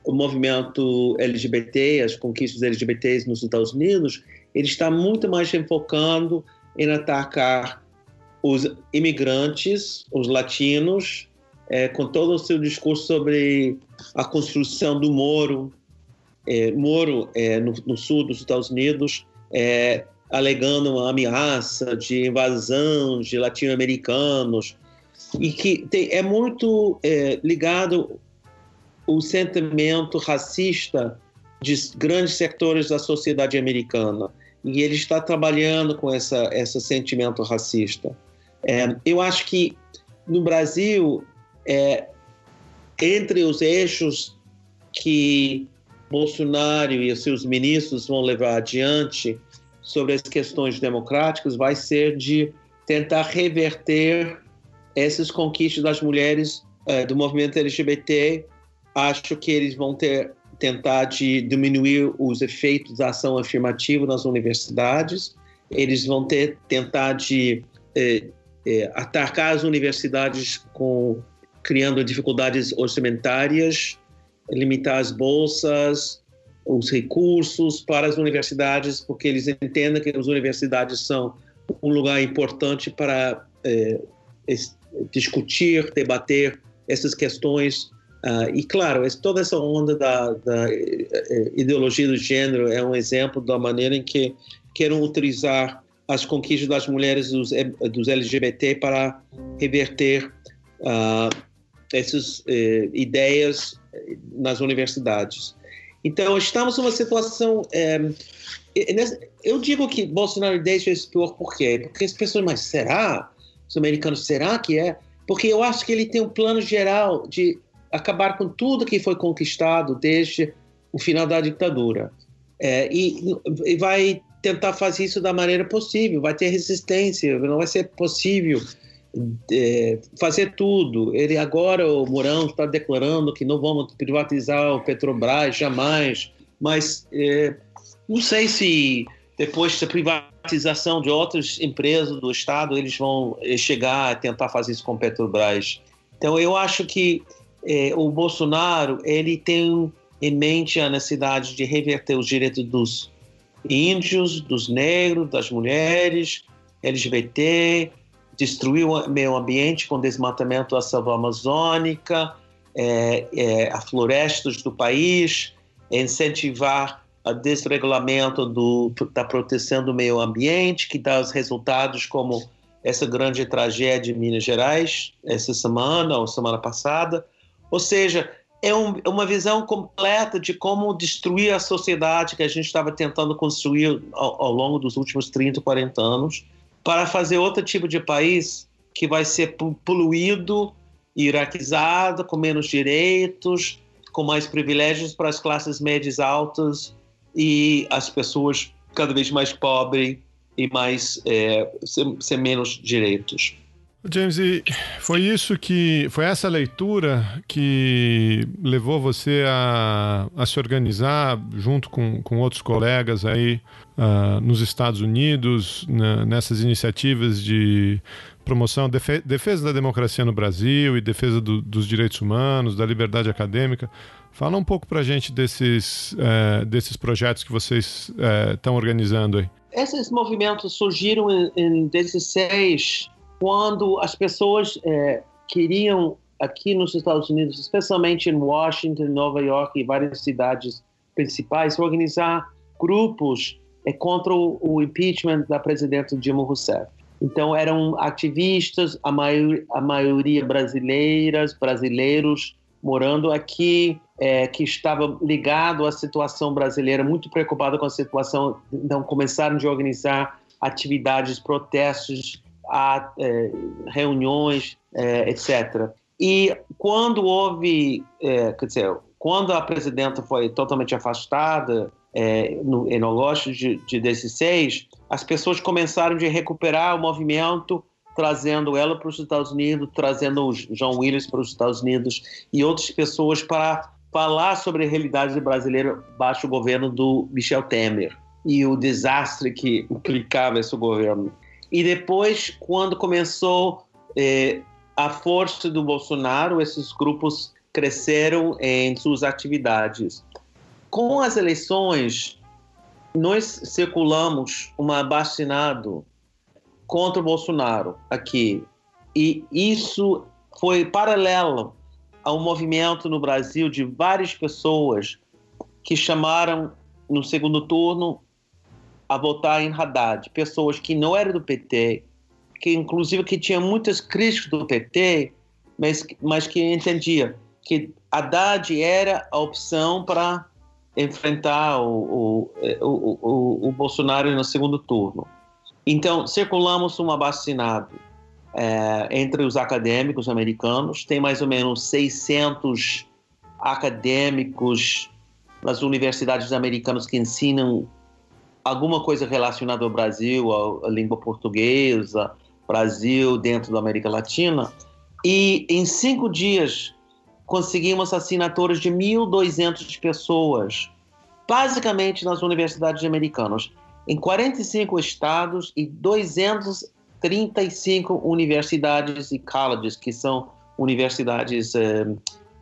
o movimento LGBT, as conquistas LGBTs nos Estados Unidos. Ele está muito mais enfocando em atacar os imigrantes, os latinos, é, com todo o seu discurso sobre a construção do muro, é, é, no, no, sul dos Estados Unidos, é, alegando uma ameaça de invasão de latino-americanos, e que tem, é muito é, ligado o sentimento racista de grandes setores da sociedade americana e ele está trabalhando com essa, esse sentimento racista. É, eu acho que no Brasil, é, entre os eixos que Bolsonaro e seus ministros vão levar adiante sobre as questões democráticas vai ser de tentar reverter essas conquistas das mulheres é, do movimento LGBT. Acho que eles vão ter tentar de diminuir os efeitos da ação afirmativa nas universidades. Eles vão ter tentar de é, é, atacar as universidades com criando dificuldades orçamentárias, limitar as bolsas, os recursos para as universidades, porque eles entendem que as universidades são um lugar importante para é, discutir, debater essas questões Uh, e claro, toda essa onda da, da, eh, ideologia do gênero é um exemplo da maneira em que querem utilizar as conquistas das mulheres dos, eh, dos LGBT para reverter uh, essas uh, ideias nas universidades. Então, estamos numa situação. eu digo que Bolsonaro deixa esse pior por quê? Porque as pessoas, mas será? Os americanos, será que é? Porque eu acho que ele tem um plano geral de acabar com tudo que foi conquistado desde o final da ditadura. É, e, e, vai tentar fazer isso da maneira possível, vai ter resistência, não vai ser possível é, fazer tudo. Ele agora, o Mourão, está declarando que não vamos privatizar o Petrobras jamais, mas é, não sei se depois da privatização de outras empresas do Estado, eles vão é, chegar a tentar fazer isso com o Petrobras. Então, eu acho que é, o Bolsonaro ele tem em mente a necessidade de reverter os direitos dos índios, dos negros, das mulheres, LGBT, destruir o meio ambiente com desmatamento da selva amazônica, é, é, a florestas do país, incentivar o desregulamento do, da proteção do meio ambiente, que dá os resultados como essa grande tragédia em Minas Gerais, essa semana ou semana passada. Ou seja, é um, uma visão completa de como destruir a sociedade que a gente estava tentando construir ao, ao, longo dos últimos 30, 40 anos, para fazer outro tipo de país que vai ser poluído, iraquizado, com menos direitos, com mais privilégios para as classes médias altas e as pessoas cada vez mais pobres e mais é, sem, sem menos direitos. James, e foi isso que foi essa leitura que levou você a, a se organizar junto com, com outros colegas aí uh, nos Estados Unidos nessas iniciativas de promoção, defe, defesa da democracia no Brasil e defesa do, dos direitos humanos, da liberdade acadêmica. Fala um pouco para a gente desses, uh, desses projetos que vocês estão uh, organizando aí. Esses movimentos surgiram em, em 16 quando as pessoas é, queriam aqui nos Estados Unidos, especialmente em Washington, Nova York e várias cidades principais, organizar grupos é, contra o, impeachment da presidenta Dilma Rousseff. Então eram ativistas, a, maior, a maioria brasileiras, brasileiros morando aqui, é, que estavam ligados à situação brasileira, muito preocupados com a situação, então começaram a organizar atividades, protestos a é, reuniões, é, etc. E quando houve, é, quer dizer, quando a presidenta foi totalmente afastada, é, no, em agosto de, de 16, as pessoas começaram a recuperar o movimento, trazendo ela para os Estados Unidos, trazendo o John Willis para os Estados Unidos e outras pessoas para falar sobre a realidade brasileira baixo o governo do Michel Temer e o desastre que implicava esse governo. E depois, quando começou eh, a força do Bolsonaro, esses grupos cresceram em suas atividades. Com as eleições, nós circulamos um abaixinado contra o Bolsonaro aqui. E isso foi paralelo ao movimento no Brasil de várias pessoas que chamaram no segundo turno a votar em Haddad, pessoas que não eram do PT, que inclusive que tinham muitas críticas do PT, mas, mas que entendia que Haddad era a opção para enfrentar o, o, o, o, Bolsonaro no segundo turno. Então, circulamos um abacinado é, entre os acadêmicos americanos, tem mais ou menos 600 acadêmicos nas universidades americanas que ensinam alguma coisa relacionada ao Brasil, à língua portuguesa, Brasil dentro da América Latina. E em cinco dias conseguimos assinaturas de 1.200 pessoas, basicamente nas universidades americanas, em 45 estados e 235 universidades e colleges, que são universidades eh,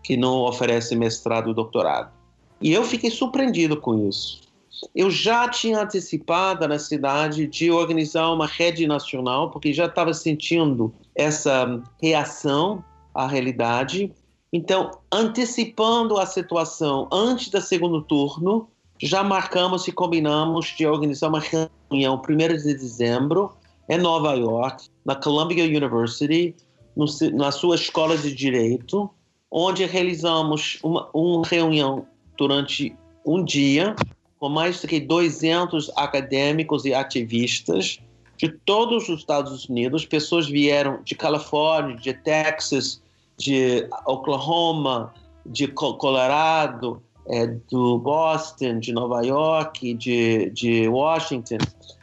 que não oferecem mestrado e doutorado. E eu fiquei surpreendido com isso eu já tinha antecipado a necessidade de organizar uma rede nacional, porque já estava sentindo essa reação à realidade. Então, antecipando a situação antes do segundo turno, já marcamos e combinamos de organizar uma reunião 1 de dezembro em Nova York, na Columbia University, no, na sua escola de direito, onde realizamos uma, uma reunião durante um dia com mais de 200 acadêmicos e ativistas de todos os Estados Unidos. Pessoas vieram de Califórnia, de Texas, de Oklahoma, de Colorado, é, do Boston, de Nova York, de, de Washington,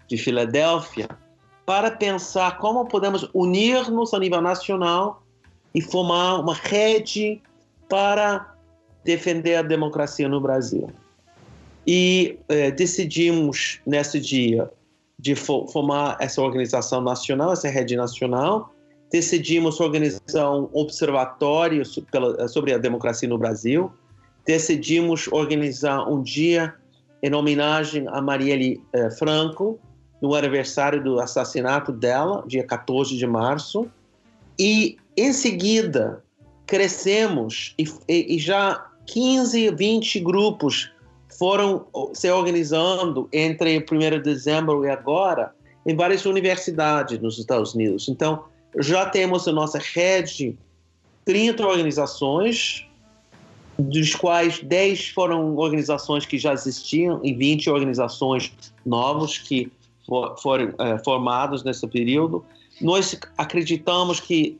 de Filadélfia, para pensar como podemos unir-nos a nível nacional e formar uma rede para defender a democracia no Brasil e é, decidimos nesse dia de formar essa organização nacional, essa rede nacional. Decidimos organizar um observatório sobre a democracia no Brasil. decidimos organizar um dia em homenagem a Marielle eh, Franco, no aniversário do assassinato dela, dia 14 de março. E, em seguida, crescemos e, e já 15, 20 grupos foram se organizando entre 1 de dezembro e agora em várias universidades nos Estados Unidos. Então, já temos a nossa rede 30 organizações, dos quais 10 foram organizações que já existiam e 20 organizações novas que foram é, formadas nesse período. Nós acreditamos que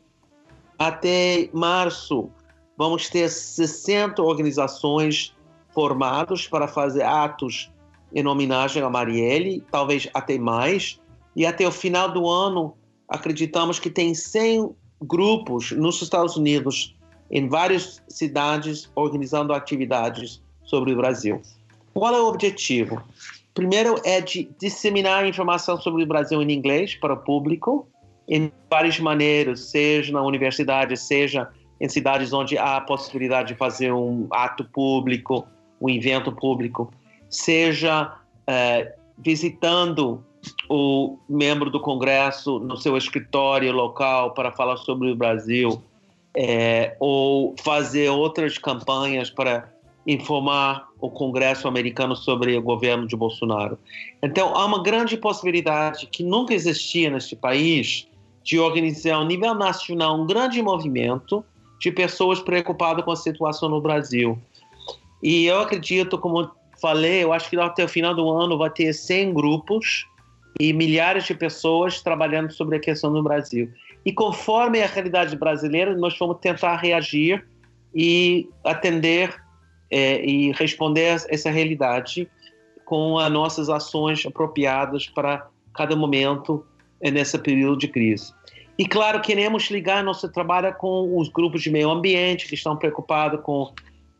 até março vamos ter 60 organizações formadas para fazer atos em homenagem a Marielle, talvez até mais. E até o final do ano, acreditamos que tem 100 grupos nos Estados Unidos, em várias cidades, organizando atividades sobre o Brasil. Qual é o objetivo? Primeiro é de disseminar informação sobre o Brasil em inglês para o público, em várias maneiras, seja na universidade, seja em cidades onde há a possibilidade de fazer um ato público, um evento público, seja é, visitando o membro do Congresso no seu escritório local para falar sobre o Brasil, é, ou fazer outras campanhas para informar o Congresso americano sobre o governo de Bolsonaro. Então, há uma grande possibilidade que nunca existia neste país de organizar, a nível nacional, um grande movimento de pessoas preocupadas com a situação no Brasil. E eu acredito, como falei, eu acho que até o final do ano vai ter 100 grupos e milhares de pessoas trabalhando sobre a questão no Brasil. E conforme a realidade brasileira, nós vamos tentar reagir e atender é, e responder essa realidade com as nossas ações apropriadas para cada momento nesse período de crise. E claro, queremos ligar nosso trabalho com os grupos de meio ambiente que estão preocupados com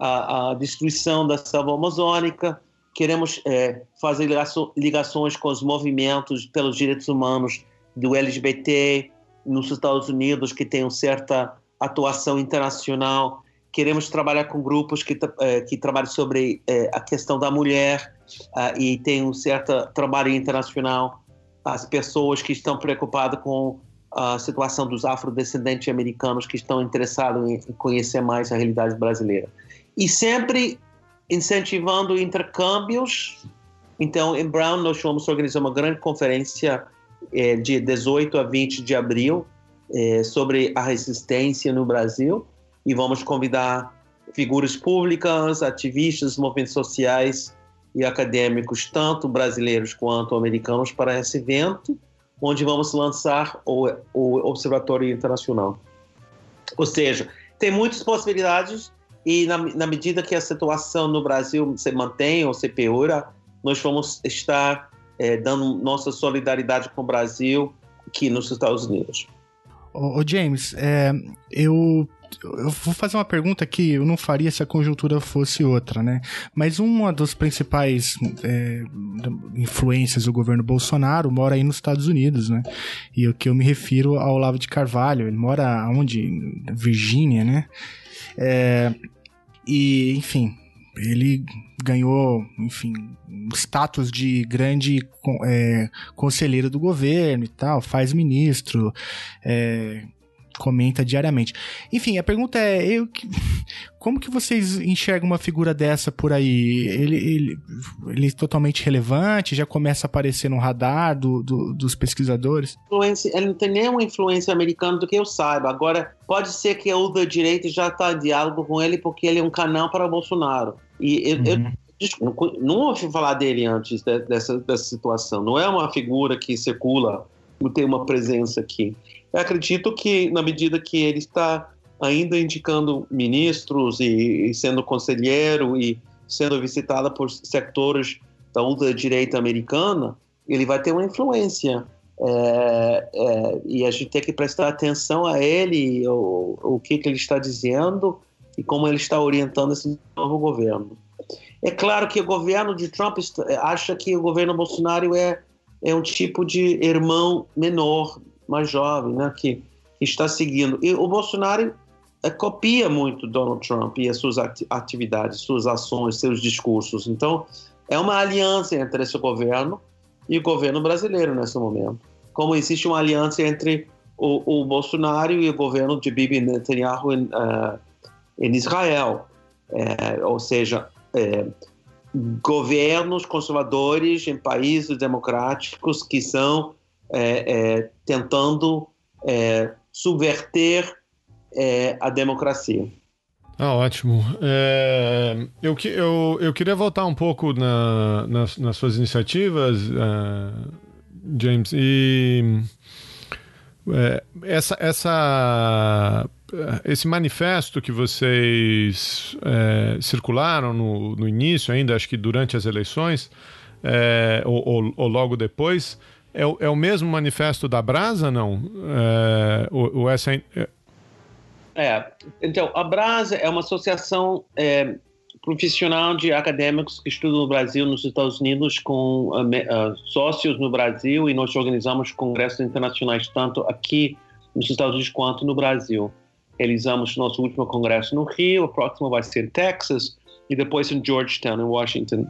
a, a destruição da selva amazônica, queremos é, fazer ligações com os movimentos pelos direitos humanos do LGBT nos Estados Unidos, que tem uma certa atuação internacional. Queremos trabalhar com grupos que, é, que trabalham sobre é, a questão da mulher e tem um certo trabalho internacional. As pessoas que estão preocupadas com a situação dos afrodescendentes americanos que estão interessados em conhecer mais a realidade brasileira. E sempre incentivando intercâmbios. Então, em Brown, nós vamos organizar uma grande conferência é, de 18 a 20 de abril é, sobre a resistência no Brasil e vamos convidar figuras públicas, ativistas, movimentos sociais e acadêmicos, tanto brasileiros quanto americanos, para esse evento, onde vamos lançar o, o Observatório Internacional. Ou seja, tem muitas possibilidades e na, na medida que a situação no Brasil se mantém ou se piora, nós vamos estar é, dando nossa solidariedade com o Brasil aqui nos Estados Unidos. Ô, ô James, é, eu eu vou fazer uma pergunta que eu não faria se a conjuntura fosse outra, né? Mas uma das principais é, influências do governo Bolsonaro mora aí nos Estados Unidos, né? E o que eu me refiro ao Olavo de Carvalho, ele mora onde? Virgínia, né? É, e, enfim, ele ganhou, enfim, status de grande é, conselheiro do governo e tal, faz ministro, é, comenta diariamente. Enfim, a pergunta é, eu, <laughs> como que vocês enxergam uma figura dessa por aí? Ele, ele, ele é totalmente relevante, já começa a aparecer no radar do, do, dos pesquisadores? Ele não tem nenhuma influência americana do que eu saiba. Agora, pode ser que o da direita já está em diálogo com ele porque ele é um canal para o Bolsonaro. E eu, uhum. eu não ouvi falar dele antes dessa, dessa situação. Não é uma figura que circula, não tem uma presença aqui. Eu acredito que, na medida que ele está ainda indicando ministros e, e sendo conselheiro e sendo visitado por sectores da ultradireita americana, ele vai ter uma influência. É, é, e a gente tem que prestar atenção a ele, o, o que, que ele está dizendo e como ele está orientando esse novo governo. É claro que o governo de Trump acha que o governo Bolsonaro é, é um tipo de irmão menor mais jovem, né, que, que está seguindo. E o Bolsonaro eh, copia muito Donald Trump e as suas atividades, suas ações, seus discursos. Então, é uma aliança entre esse governo e o governo brasileiro nesse momento. Como existe uma aliança entre o, o Bolsonaro e o governo de Bibi Netanyahu em, uh, em Israel. É, ou seja, é, governos conservadores em países democráticos que são é, tentando subverter a democracia. Ah, ótimo. É, eu, eu, eu queria voltar um pouco na, nas, nas suas iniciativas, uh, James, e é, essa, essa, esse manifesto que vocês é, circularam no, no início, ainda acho que durante as eleições, é, ou, ou, ou, logo depois, é, é, o mesmo manifesto da Brasa, não? É, ou, ou essa, é, então, a Brasa é uma associação é, profissional de acadêmicos que estudam no Brasil, nos Estados Unidos, com uh, uh, sócios no Brasil, e nós organizamos congressos internacionais tanto aqui nos Estados Unidos quanto no Brasil. Realizamos nosso último congresso no Rio, o próximo vai ser em Texas, e depois em Georgetown, em Washington.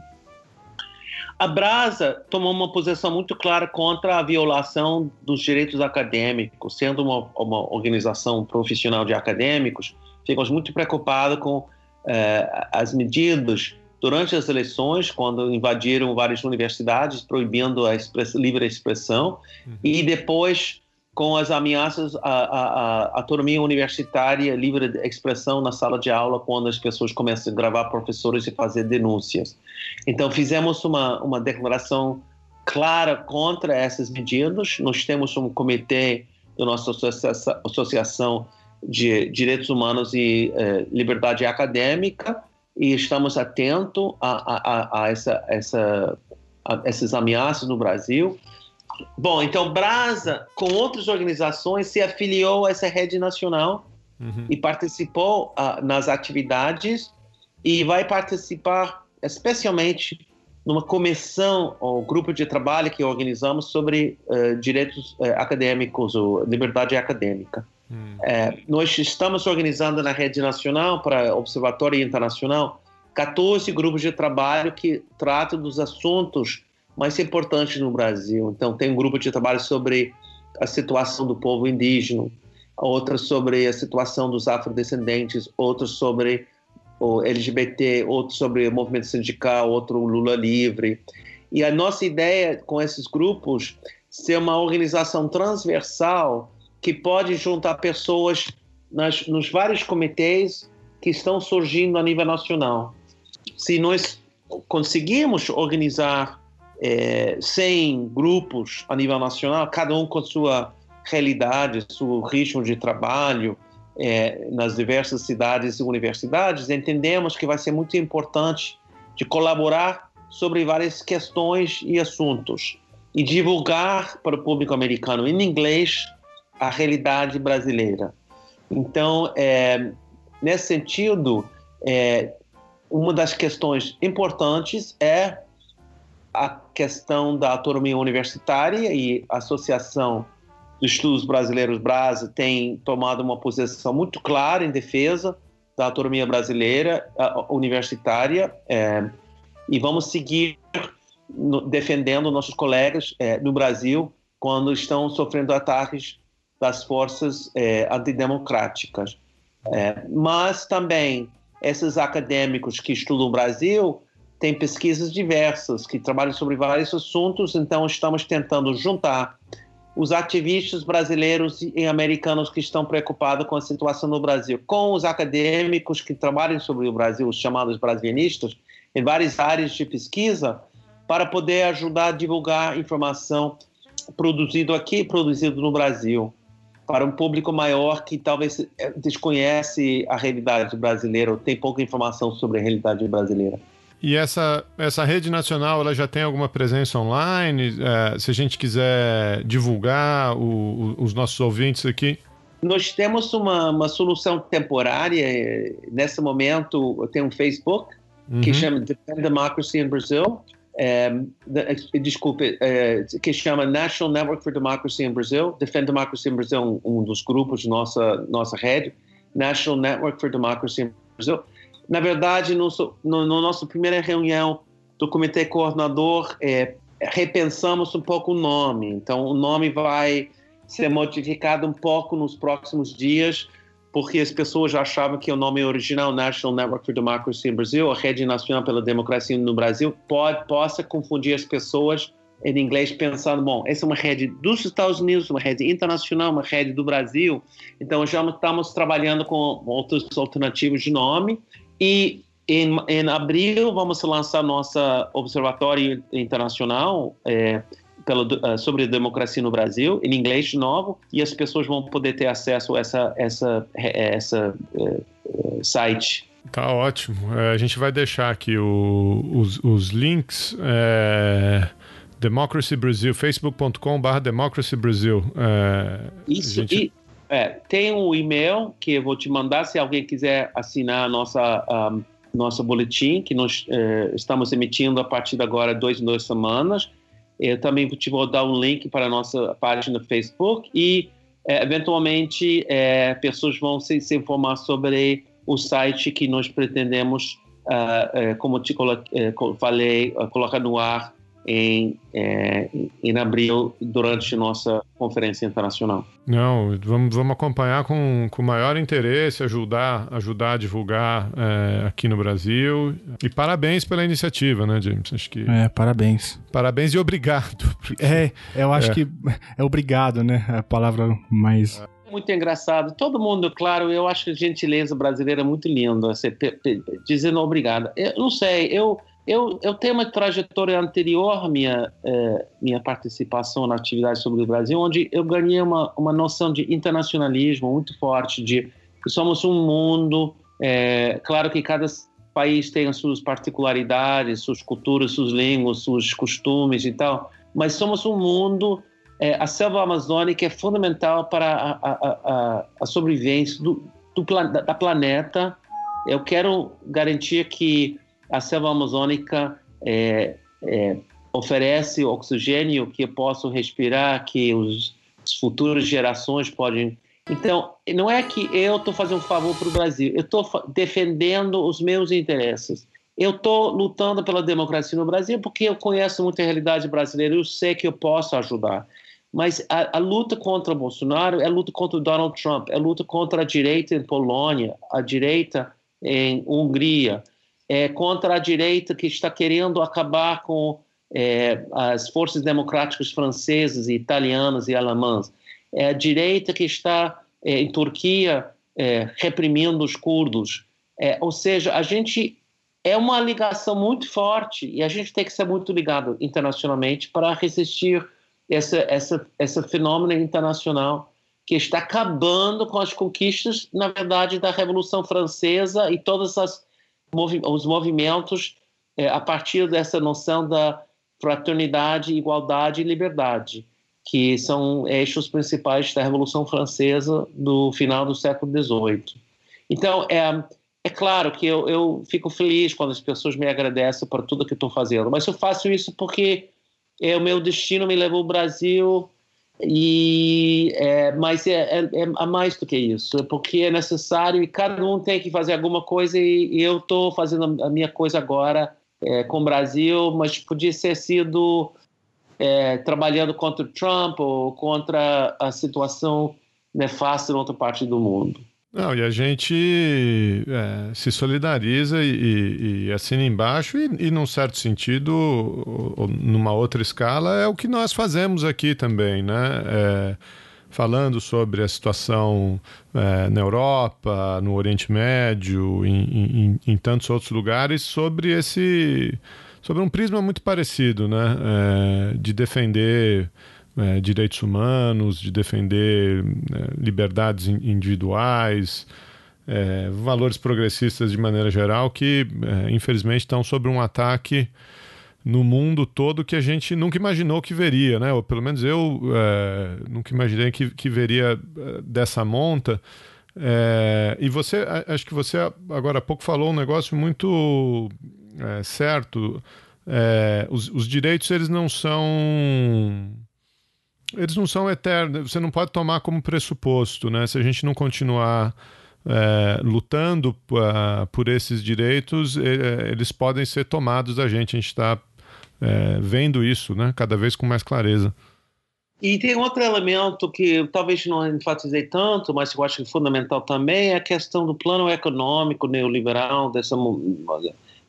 A Brasa tomou uma posição muito clara contra a violação dos direitos acadêmicos. Sendo uma, uma organização profissional de acadêmicos, ficamos muito preocupados com eh, as medidas durante as eleições, quando invadiram várias universidades, proibindo a express, livre expressão, uhum. e depois com as ameaças à, à, à, autonomia universitária, livre de expressão na sala de aula, quando as pessoas começam a gravar professores e fazer denúncias. Então, fizemos uma, uma declaração clara contra essas medidas. Nós temos um comitê da nossa associação de direitos humanos e eh, liberdade acadêmica e estamos atentos a, a, a, essa, essa, a essas ameaças no Brasil Bom, então Brasa, com outras organizações, se afiliou a essa rede nacional uhum. e participou uh, nas atividades e vai participar especialmente numa comissão ou grupo de trabalho que organizamos sobre uh, direitos uh, acadêmicos ou liberdade acadêmica. Hum. É, nós estamos organizando na rede nacional para Observatório Internacional 14 grupos de trabalho que tratam dos assuntos mais importantes no Brasil. Então, tem um grupo de trabalho sobre a situação do povo indígena, outro sobre a situação dos afrodescendentes, outro sobre o LGBT, outro sobre o movimento sindical, outro Lula livre. E a nossa ideia com esses grupos ser uma organização transversal que pode juntar pessoas nas, nos vários comitês que estão surgindo a nível nacional. Se nós conseguimos organizar é, 100 grupos a nível nacional, cada um com sua realidade, seu ritmo de trabalho, é, nas diversas cidades e universidades, entendemos que vai ser muito importante de colaborar sobre várias questões e assuntos e divulgar para o público americano em inglês a realidade brasileira. Então, é, nesse sentido, é, uma das questões importantes é a questão da autonomia universitária e a Associação dos Estudos Brasileiros Brasa tem tomado uma posição muito clara em defesa da autonomia brasileira universitária é, e vamos seguir no, defendendo nossos colegas é, no Brasil quando estão sofrendo ataques das forças é, antidemocráticas. É, mas também esses acadêmicos que estudam o Brasil tem pesquisas diversas que trabalham sobre vários assuntos, então estamos tentando juntar os ativistas brasileiros e americanos que estão preocupados com a situação no Brasil, com os acadêmicos que trabalham sobre o Brasil, os chamados brasilianistas, em várias áreas de pesquisa, para poder ajudar a divulgar informação produzido aqui, produzido no Brasil, para um público maior que talvez eh, desconhece a realidade brasileira ou tem pouca informação sobre a realidade brasileira. E essa, essa rede nacional ela já tem alguma presença online? É, se a gente quiser divulgar o, o, os nossos ouvintes aqui? Nós temos uma, uma solução temporária. Nesse momento, tem um Facebook uhum. que chama Defend Democracy in Brazil. É, desculpe, é, que chama National Network for Democracy in Brazil. Defend Democracy in Brazil é um, um dos grupos de nossa, nossa rede. National Network for Democracy in Brazil. Na verdade, no, no, no nossa primeira reunião do comitê coordenador, é, repensamos um pouco o nome. Então, o nome vai ser modificado um pouco nos próximos dias, porque as pessoas já achavam que o nome original, National Network for Democracy in Brazil, a Rede Nacional pela Democracia no Brasil, pode, possa confundir as pessoas em inglês pensando, bom, essa é uma rede dos Estados Unidos, uma rede internacional, uma rede do Brasil. Então, já estamos trabalhando com outros alternativos de nome e em, em abril vamos lançar nossa observatório internacional é, pela, uh, sobre democracia no Brasil, em inglês de novo, e as pessoas vão poder ter acesso a essa, essa, essa uh, site. Tá ótimo. É, a gente vai deixar aqui o, os, os, links. É... Democracy Brasil, facebook.com.br Democracy Brasil. É, Isso, gente... e é, tem um e-mail que eu vou te mandar se alguém quiser assinar a nossa, um, nosso boletim, que nós é, estamos emitindo a partir de agora, dois em duas semanas. Eu também te vou dar um link para a nossa página no Facebook e, é, eventualmente, é, pessoas vão se, se, informar sobre o site que nós pretendemos, uh, como te falei, colocar no ar em, é, em abril, durante nossa conferência internacional. Não, vamos, vamos acompanhar com, com maior interesse, ajudar, ajudar a divulgar é, aqui no Brasil. E parabéns pela iniciativa, né, James? Acho que... É, parabéns. Parabéns e obrigado. Porque... É, eu acho é. que é obrigado, né? A palavra mais. É muito engraçado. Todo mundo, claro, eu acho que a gentileza brasileira é muito linda, você dizendo obrigado. Eu não sei, eu eu, eu tenho uma trajetória anterior minha, eh, minha participação na atividade sobre o Brasil, onde eu ganhei uma, uma noção de internacionalismo muito forte, de que somos um mundo, é, claro que cada país tem as suas particularidades, suas culturas, suas línguas, seus costumes e tal, mas somos um mundo, é, a selva amazônica é fundamental para a, a, a, a sobrevivência do, do, da planeta. Eu quero garantir que a selva amazônica é, é, oferece oxigênio que eu posso respirar, que os, as futuras gerações podem. Então, não é que eu estou fazendo um favor para o Brasil, eu estou defendendo os meus interesses. Eu estou lutando pela democracia no Brasil porque eu conheço muita realidade brasileira, eu sei que eu posso ajudar. Mas a, a, luta contra o Bolsonaro é a luta contra o Donald Trump, é a luta contra a direita em Polônia, a direita em Hungria, é, contra a direita que está querendo acabar com é, as forças democráticas francesas, italianas e alemãs. É a direita que está é, em Turquia é, reprimindo os curdos. É, ou seja, a gente é uma ligação muito forte e a gente tem que ser muito ligado internacionalmente para resistir essa essa esse fenômeno internacional que está acabando com as conquistas, na verdade, da Revolução Francesa e todas as movi os movimentos é, a partir dessa noção da fraternidade, igualdade e liberdade, que são eixos principais da Revolução Francesa do final do século XVIII. Então, é, é claro que eu, eu fico feliz quando as pessoas me agradecem por tudo que estou fazendo, mas eu faço isso porque é, o meu destino me levou ao Brasil e, é, mas é, é, é, mais do que isso, porque é necessário e cada um tem que fazer alguma coisa e, e eu estou fazendo a minha coisa agora é, com o Brasil, mas podia ser sido é, trabalhando contra o Trump ou contra a situação nefasta em outra parte do mundo. Não, e a gente é, se solidariza e, e, e, assina embaixo, e, e, num certo sentido, ou, numa outra escala, é o que nós fazemos aqui também, né? É, falando sobre a situação é, na Europa, no Oriente Médio, em, em, em, tantos outros lugares, sobre esse. sobre um prisma muito parecido, né? É, de defender é, direitos humanos, de defender é, liberdades individuais, é, valores progressistas de maneira geral, que é, infelizmente estão sob um ataque no mundo todo que a gente nunca imaginou que veria, né? Ou pelo menos eu é, nunca imaginei que, que veria é, dessa monta. e você, acho que você agora há pouco falou um negócio muito certo. Os, os direitos eles não são eles não são eternos, você não pode tomar como pressuposto, né? Se a gente não continuar é, lutando uh, por esses direitos, é, eles podem ser tomados da gente. A gente está é, vendo isso né, cada vez com mais clareza. E tem outro elemento que talvez não enfatizei tanto, mas eu acho que é fundamental também, é a questão do plano econômico neoliberal dessa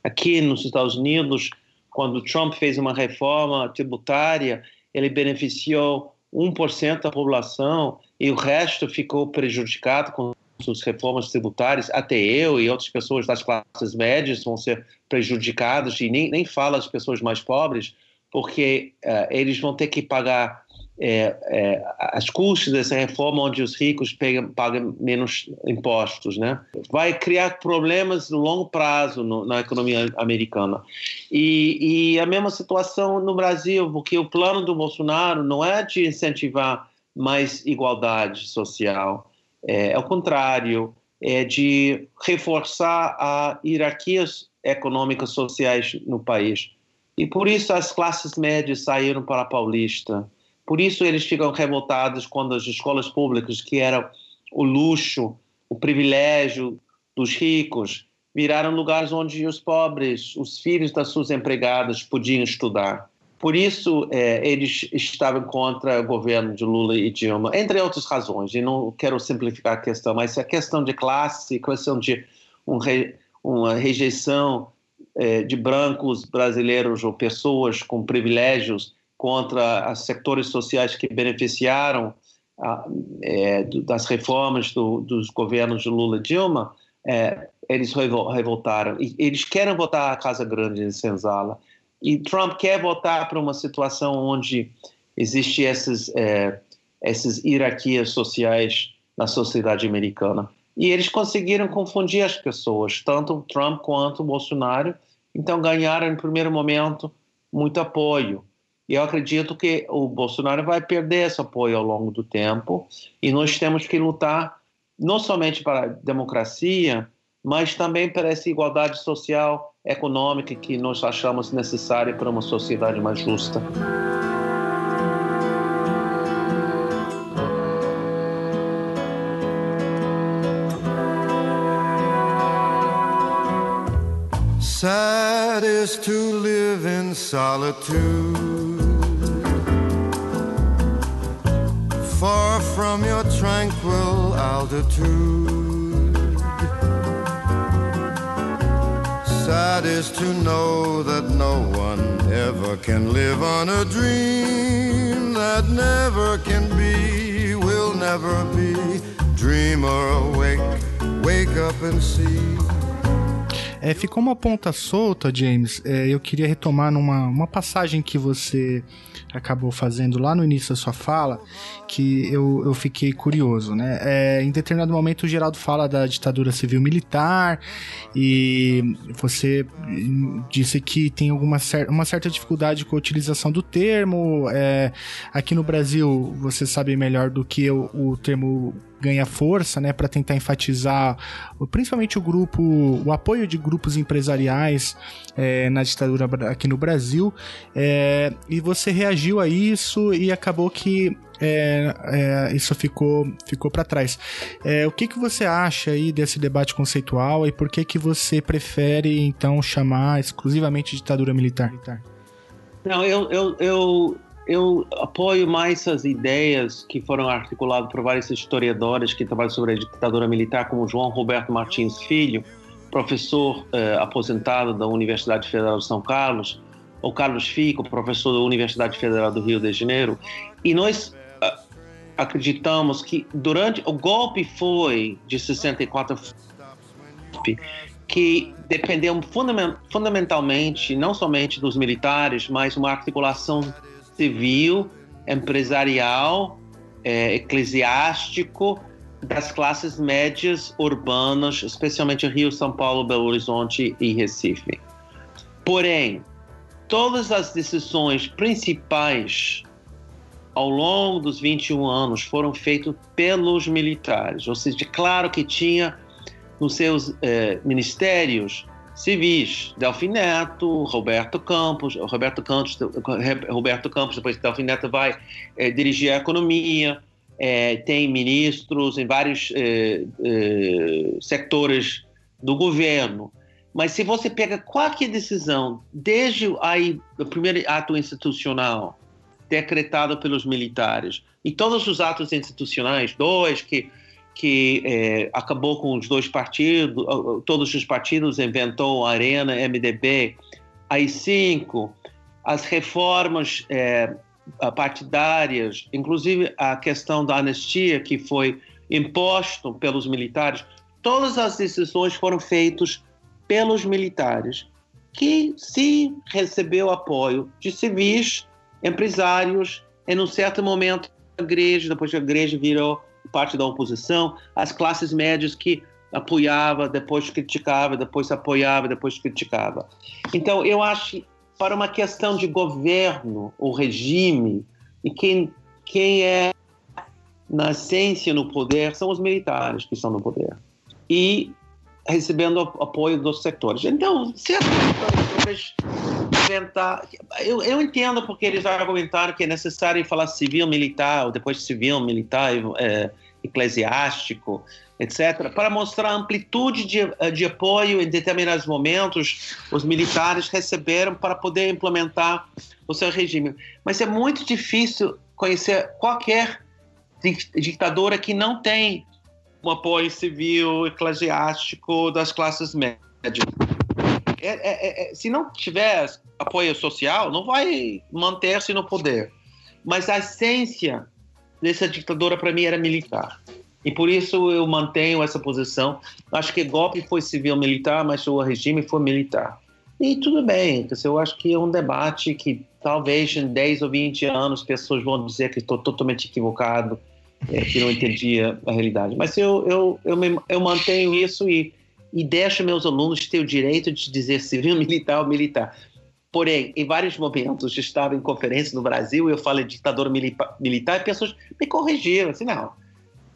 aqui nos Estados Unidos, quando Trump fez uma reforma tributária, ele beneficiou 1% da população e o resto ficou prejudicado com suas reformas tributárias, até eu e outras pessoas das classes médias vão ser prejudicados, e nem, nem fala as pessoas mais pobres, porque uh, eles vão ter que pagar é, é, as custas dessa reforma onde os ricos pegam, pagam menos impostos, né? Vai criar problemas no longo prazo no, na economia americana. E, e, a mesma situação no Brasil, porque o plano do Bolsonaro não é de incentivar mais igualdade social, é, é o contrário, é de reforçar a hierarquias econômicas sociais no país. E por isso as classes médias saíram para a Paulista por isso eles ficam revoltados quando as escolas públicas, que eram o luxo, o privilégio dos ricos, viraram lugares onde os pobres, os filhos das suas empregadas podiam estudar. Por isso, é, eles estavam contra o governo de Lula e Dilma, entre outras razões. E não quero simplificar a questão, mas a questão de classe, questão de um re, uma rejeição é, de brancos brasileiros ou pessoas com privilégios contra os setores sociais que beneficiaram ah, é, das reformas do, dos governos de Lula e Dilma, é, eles revoltaram. E eles querem votar a Casa Grande em Senzala. E Trump quer voltar para uma situação onde existe essas, é, essas hierarquias sociais na sociedade americana. E eles conseguiram confundir as pessoas, tanto Trump quanto Bolsonaro. Então ganharam, em primeiro momento, muito apoio. E eu acredito que o Bolsonaro vai perder esse apoio ao longo do tempo e nós temos que lutar não somente para a democracia, mas também para essa igualdade social, econômica que nós achamos necessária para uma sociedade mais justa. Sad is to live in solitude. Far from your tranquil altitude. Sad is to know that no one ever can live on a dream that never can be, will never be. Dreamer awake, wake up and see. É, ficou uma ponta solta, James. É, eu queria retomar numa uma passagem que você acabou fazendo lá no início da sua fala, que eu, eu fiquei curioso, né? É, em determinado momento o Geraldo fala da ditadura civil militar e você disse que tem alguma cer uma certa dificuldade com a utilização do termo. É, aqui no Brasil, você sabe melhor do que eu, o termo ganha força, né, para tentar enfatizar principalmente o grupo, o apoio de grupos empresariais é, na ditadura aqui no Brasil. É, e você reagiu a isso e acabou que é, é, isso ficou, ficou para trás. É, o que, que você acha aí desse debate conceitual e por que, que você prefere então chamar exclusivamente de ditadura militar? Não, eu, eu, eu, eu apoio mais as ideias que foram articuladas por vários historiadores que trabalham sobre a ditadura militar, como João Roberto Martins Filho, professor eh, aposentado da Universidade Federal de São Carlos, ou Carlos Fico, professor da Universidade Federal do Rio de Janeiro, e nós uh, acreditamos que durante o golpe foi de 64 que dependeu fundamentalmente não somente dos militares, mas uma articulação civil, empresarial, é, eclesiástico das classes médias urbanas, especialmente Rio, São Paulo, Belo Horizonte e Recife. Porém, todas as decisões principais ao longo dos 21 anos foram feitas pelos militares, ou seja, claro que tinha nos seus eh, ministérios civis, Delfim Neto, Roberto Campos, Roberto Campos, Roberto Campos depois Delfim Neto vai eh, dirigir a economia, é, tem ministros em vários é, é, sectores do governo. Mas se você pega qualquer decisão, desde aí, o primeiro ato institucional decretado pelos militares, e todos os atos institucionais, dois que que é, acabou com os dois partidos, todos os partidos inventou a Arena, MDB, aí cinco, as reformas é, partidárias, inclusive a questão da anistia que foi imposto pelos militares, todas as decisões foram feitas pelos militares, que se recebeu apoio de civis, empresários, em um certo momento a igreja, depois a igreja virou parte da oposição, as classes médias que apoiava, depois criticava, depois apoiava, depois criticava. Então, eu acho para uma questão de governo, o regime, e quem, quem é na essência no poder são os militares que estão no poder. E recebendo apoio dos setores. Então, inventar. Eu, eu entendo porque eles argumentaram que é necessário falar civil, militar, ou depois civil, militar, é, eclesiástico, etc., para mostrar a amplitude de, de apoio em determinados momentos os militares receberam para poder implementar o seu regime. Mas é muito difícil conhecer qualquer ditadura que não tem um apoio civil, eclesiástico das classes médias. É, é, é, se não tiver apoio social, não vai manter-se no poder. Mas a essência dessa ditadura, para mim, era militar. E por isso eu mantenho essa posição. Acho que golpe foi civil-militar, mas o regime foi militar. E tudo bem, eu acho que é um debate que talvez em 10 ou 20 anos pessoas vão dizer que estou totalmente equivocado, é, que não entendia a realidade. Mas eu, eu, eu, me, eu mantenho isso e, e deixo meus alunos ter o direito de dizer civil, <laughs> militar ou militar. Porém, em vários momentos, estava em conferência no Brasil e eu falei ditador militar e pessoas me corrigiram, assim, não,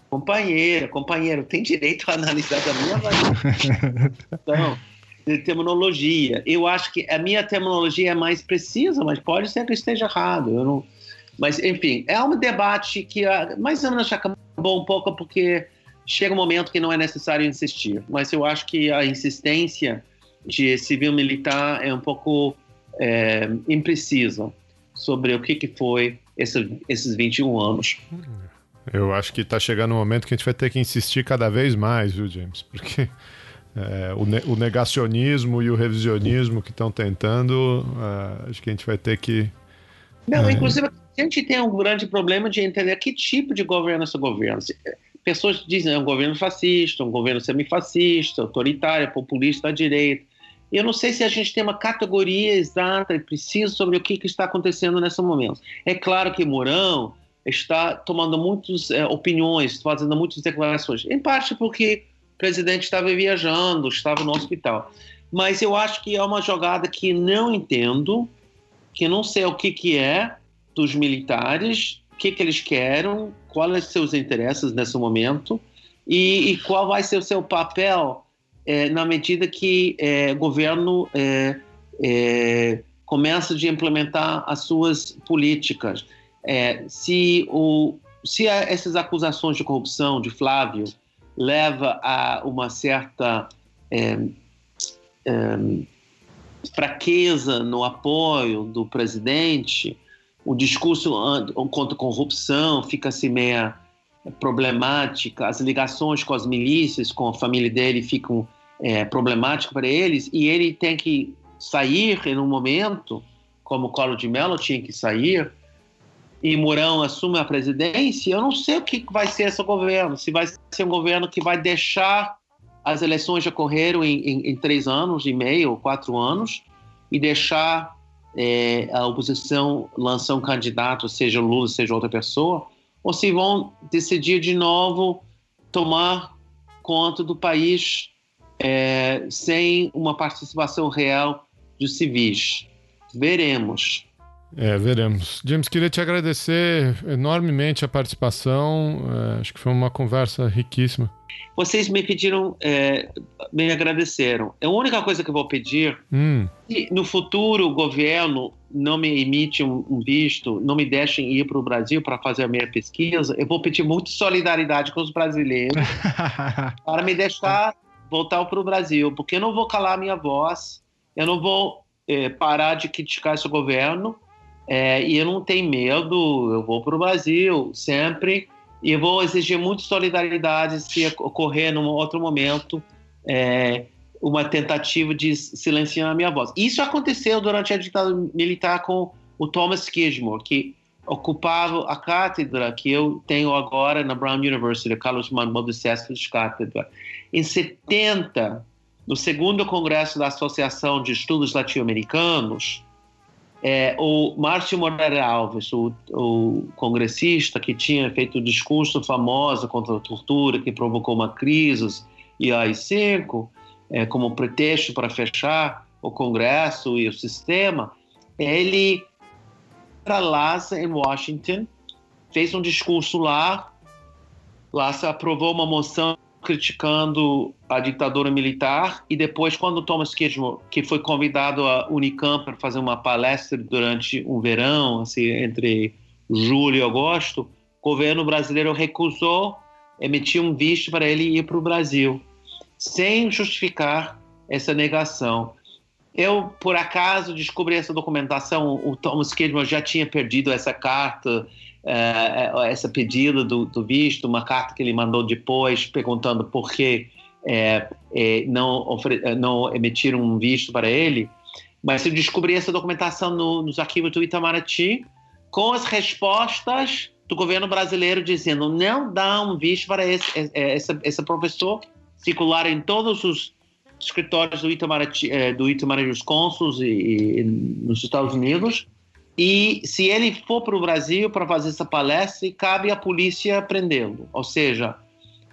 companheiro, companheiro, tem direito a analisar da minha <laughs> de terminologia. Eu acho que a minha terminologia é mais precisa, mas pode ser que esteja errado. Eu não... Mas, enfim, é um debate que ah, mais ou menos acabou um pouco porque chega um momento que não é necessário insistir. Mas eu acho que a insistência de civil-militar é um pouco é, imprecisa sobre o que, que foi esse, esses 21 anos. Eu acho que está chegando um momento que a gente vai ter que insistir cada vez mais, viu, James? Porque é, o, ne o, negacionismo e o revisionismo que estão tentando, uh, acho que a gente vai ter que. Não, é... inclusive, a gente tem um grande problema de entender que tipo de governo é esse governo. Pessoas dizem é um governo fascista, um governo semifascista, autoritário, populista à direita. Eu não sei se a gente tem uma categoria exata e precisa sobre o que, que está acontecendo nesse momento. É claro que Mourão está tomando muitas é, opiniões, fazendo muitas declarações, em parte porque o presidente estava viajando, estava no hospital. Mas eu acho que é uma jogada que não entendo, que não sei o que, que é dos militares, que, que eles querem, quais são seus interesses nesse momento e, e qual vai ser o seu papel é, na medida que é, o governo é, é, começa a implementar as suas políticas. É, se o, se essas acusações de corrupção de Flávio leva a uma certa é, fraqueza no apoio do presidente, o discurso contra a corrupção fica assim meia problemática, as ligações com as milícias, com a família dele ficam é, problemático para eles e ele tem que sair em um momento, como o Collor de Mello tinha que sair, e Mourão assume a presidência, eu não sei o que vai ser esse governo. Se vai ser um governo que vai deixar as eleições ocorreram em, em, em três anos e meio, ou quatro anos, e deixar é, a oposição lançar um candidato, seja Lula, seja outra pessoa, ou se vão decidir de novo tomar conta do país é, sem uma participação real dos civis. Veremos. É, veremos. James, queria te agradecer enormemente a participação. É, acho que foi uma conversa riquíssima. Vocês me pediram, é, me agradeceram. A única coisa que eu vou pedir, Hum, se no futuro o governo não me emite um, um visto, não me deixem ir para o Brasil para fazer a minha pesquisa, eu vou pedir muita solidariedade com os brasileiros <laughs> para me deixar voltar para o Brasil, porque eu não vou calar minha voz, eu não vou eh, parar de criticar esse governo, eh, e eu não tenho medo, eu vou para o Brasil sempre, e vou exigir muita solidariedade se ocorrer num outro momento eh, uma tentativa de silenciar a minha voz. Isso aconteceu durante a ditadura militar com o Thomas Skidmore, que ocupava a cátedra que eu tenho agora na Brown University, Carlos Manuel de Céspedes Cátedra. Em 70, no segundo congresso da Associação de Estudos Latino-Americanos, é, o Márcio Moreira Alves, o, o congressista que tinha feito o discurso famoso contra a tortura, que provocou uma crise e AI-5, é, como pretexto para fechar o Congresso e o sistema, ele para Lhasa, em Washington, fez um discurso lá. Lhasa aprovou uma moção criticando a ditadura militar e depois, quando Thomas Skidmore, que foi convidado a Unicamp para fazer uma palestra durante um verão, assim, entre julho e agosto, o governo brasileiro recusou emitir um visto para ele ir para o Brasil, sem justificar essa negação. Eu, por acaso, descobri essa documentação. O Thomas Kidman já tinha perdido essa carta, uh, essa pedida do, do, visto, uma carta que ele mandou depois, perguntando por que é, é, não, não emitiram um visto para ele. Mas eu descobri essa documentação no, nos arquivos do Itamaraty, com as respostas do governo brasileiro dizendo não dá um visto para esse, esse, esse professor circular em todos os escritórios do Itamaraty, do Itamaraty dos e, e, nos Estados Unidos. E se ele for para o Brasil para fazer essa palestra, cabe à polícia prendê-lo. Ou seja,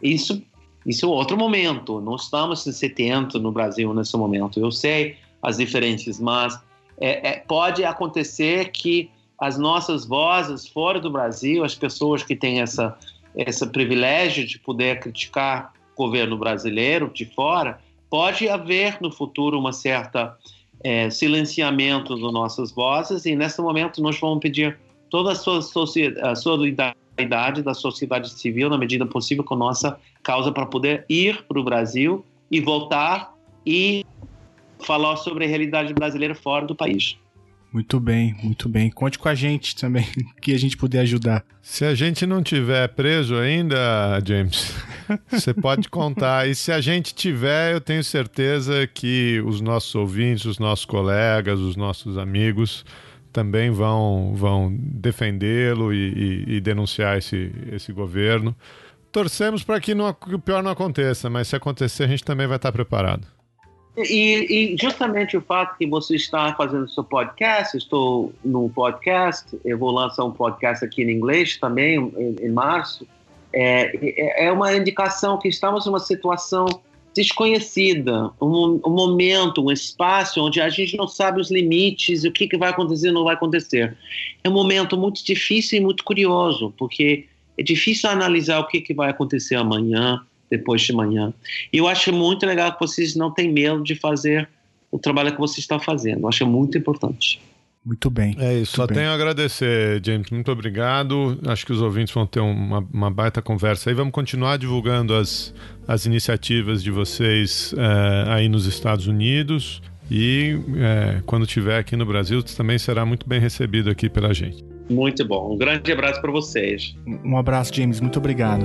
isso, isso é outro momento. Não estamos em 70 no Brasil nesse momento. Eu sei as diferenças, mas é, é, pode acontecer que as nossas vozes fora do Brasil, as pessoas que têm essa, esse privilégio de poder criticar o governo brasileiro de fora, pode haver no futuro uma certa é, silenciamento das nossas vozes e nesse momento nós vamos pedir toda a sua a solidariedade da sociedade civil na medida possível com nossa causa para poder ir para o Brasil e voltar e falar sobre a realidade brasileira fora do país. Muito bem, muito bem. Conte com a gente também, <laughs> que a gente puder ajudar. Se a gente não tiver preso ainda, James, <laughs> você pode contar. E se a gente tiver, eu tenho certeza que os nossos ouvintes, os nossos colegas, os nossos amigos também vão, vão defendê-lo e, e, e, denunciar esse, esse governo. Torcemos para que, não, que o pior não aconteça, mas se acontecer, a gente também vai estar preparado. E, e, justamente o fato que você está fazendo seu podcast, estou no podcast, eu vou lançar um podcast aqui em inglês também em, em março, é, é uma indicação que estamos numa situação desconhecida, um, um, momento, um espaço onde a gente não sabe os limites, o que, que vai acontecer não vai acontecer. É um momento muito difícil e muito curioso, porque é difícil analisar o que, que vai acontecer amanhã, depois de manhã. E eu acho muito legal que vocês não têm medo de fazer o trabalho que vocês estão fazendo. Eu acho muito importante. Muito bem. É isso. Só bem. tenho a agradecer, James. Muito obrigado. Acho que os ouvintes vão ter uma, uma baita conversa aí. Vamos continuar divulgando as, as iniciativas de vocês é, aí nos Estados Unidos. E é, quando estiver aqui no Brasil, também será muito bem recebido aqui pela gente. Muito bom. Um grande abraço para vocês. Um abraço, James. Muito obrigado.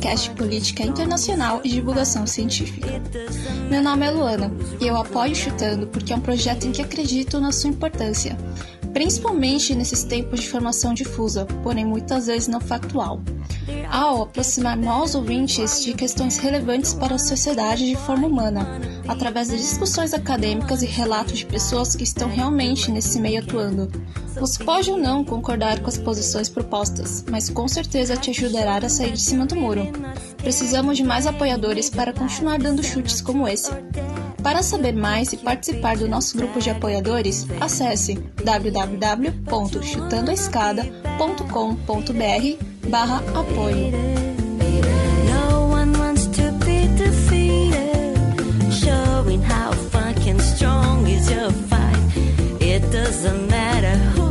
Podcast política internacional e divulgação científica. Meu nome é Luana e eu apoio Chutando porque é um projeto em que acredito na sua importância, principalmente nesses tempos de informação difusa, porém muitas vezes não factual ao aproximar nós ouvintes de questões relevantes para a sociedade de forma humana, através de discussões acadêmicas e relatos de pessoas que estão realmente nesse meio atuando. Você pode ou não concordar com as posições propostas, mas com certeza te ajudará a sair de cima do muro. Precisamos de mais apoiadores para continuar dando chutes como esse. Para saber mais e participar do nosso grupo de apoiadores, acesse www.chutandoaescada.com.br barra apoio. Doesn't matter who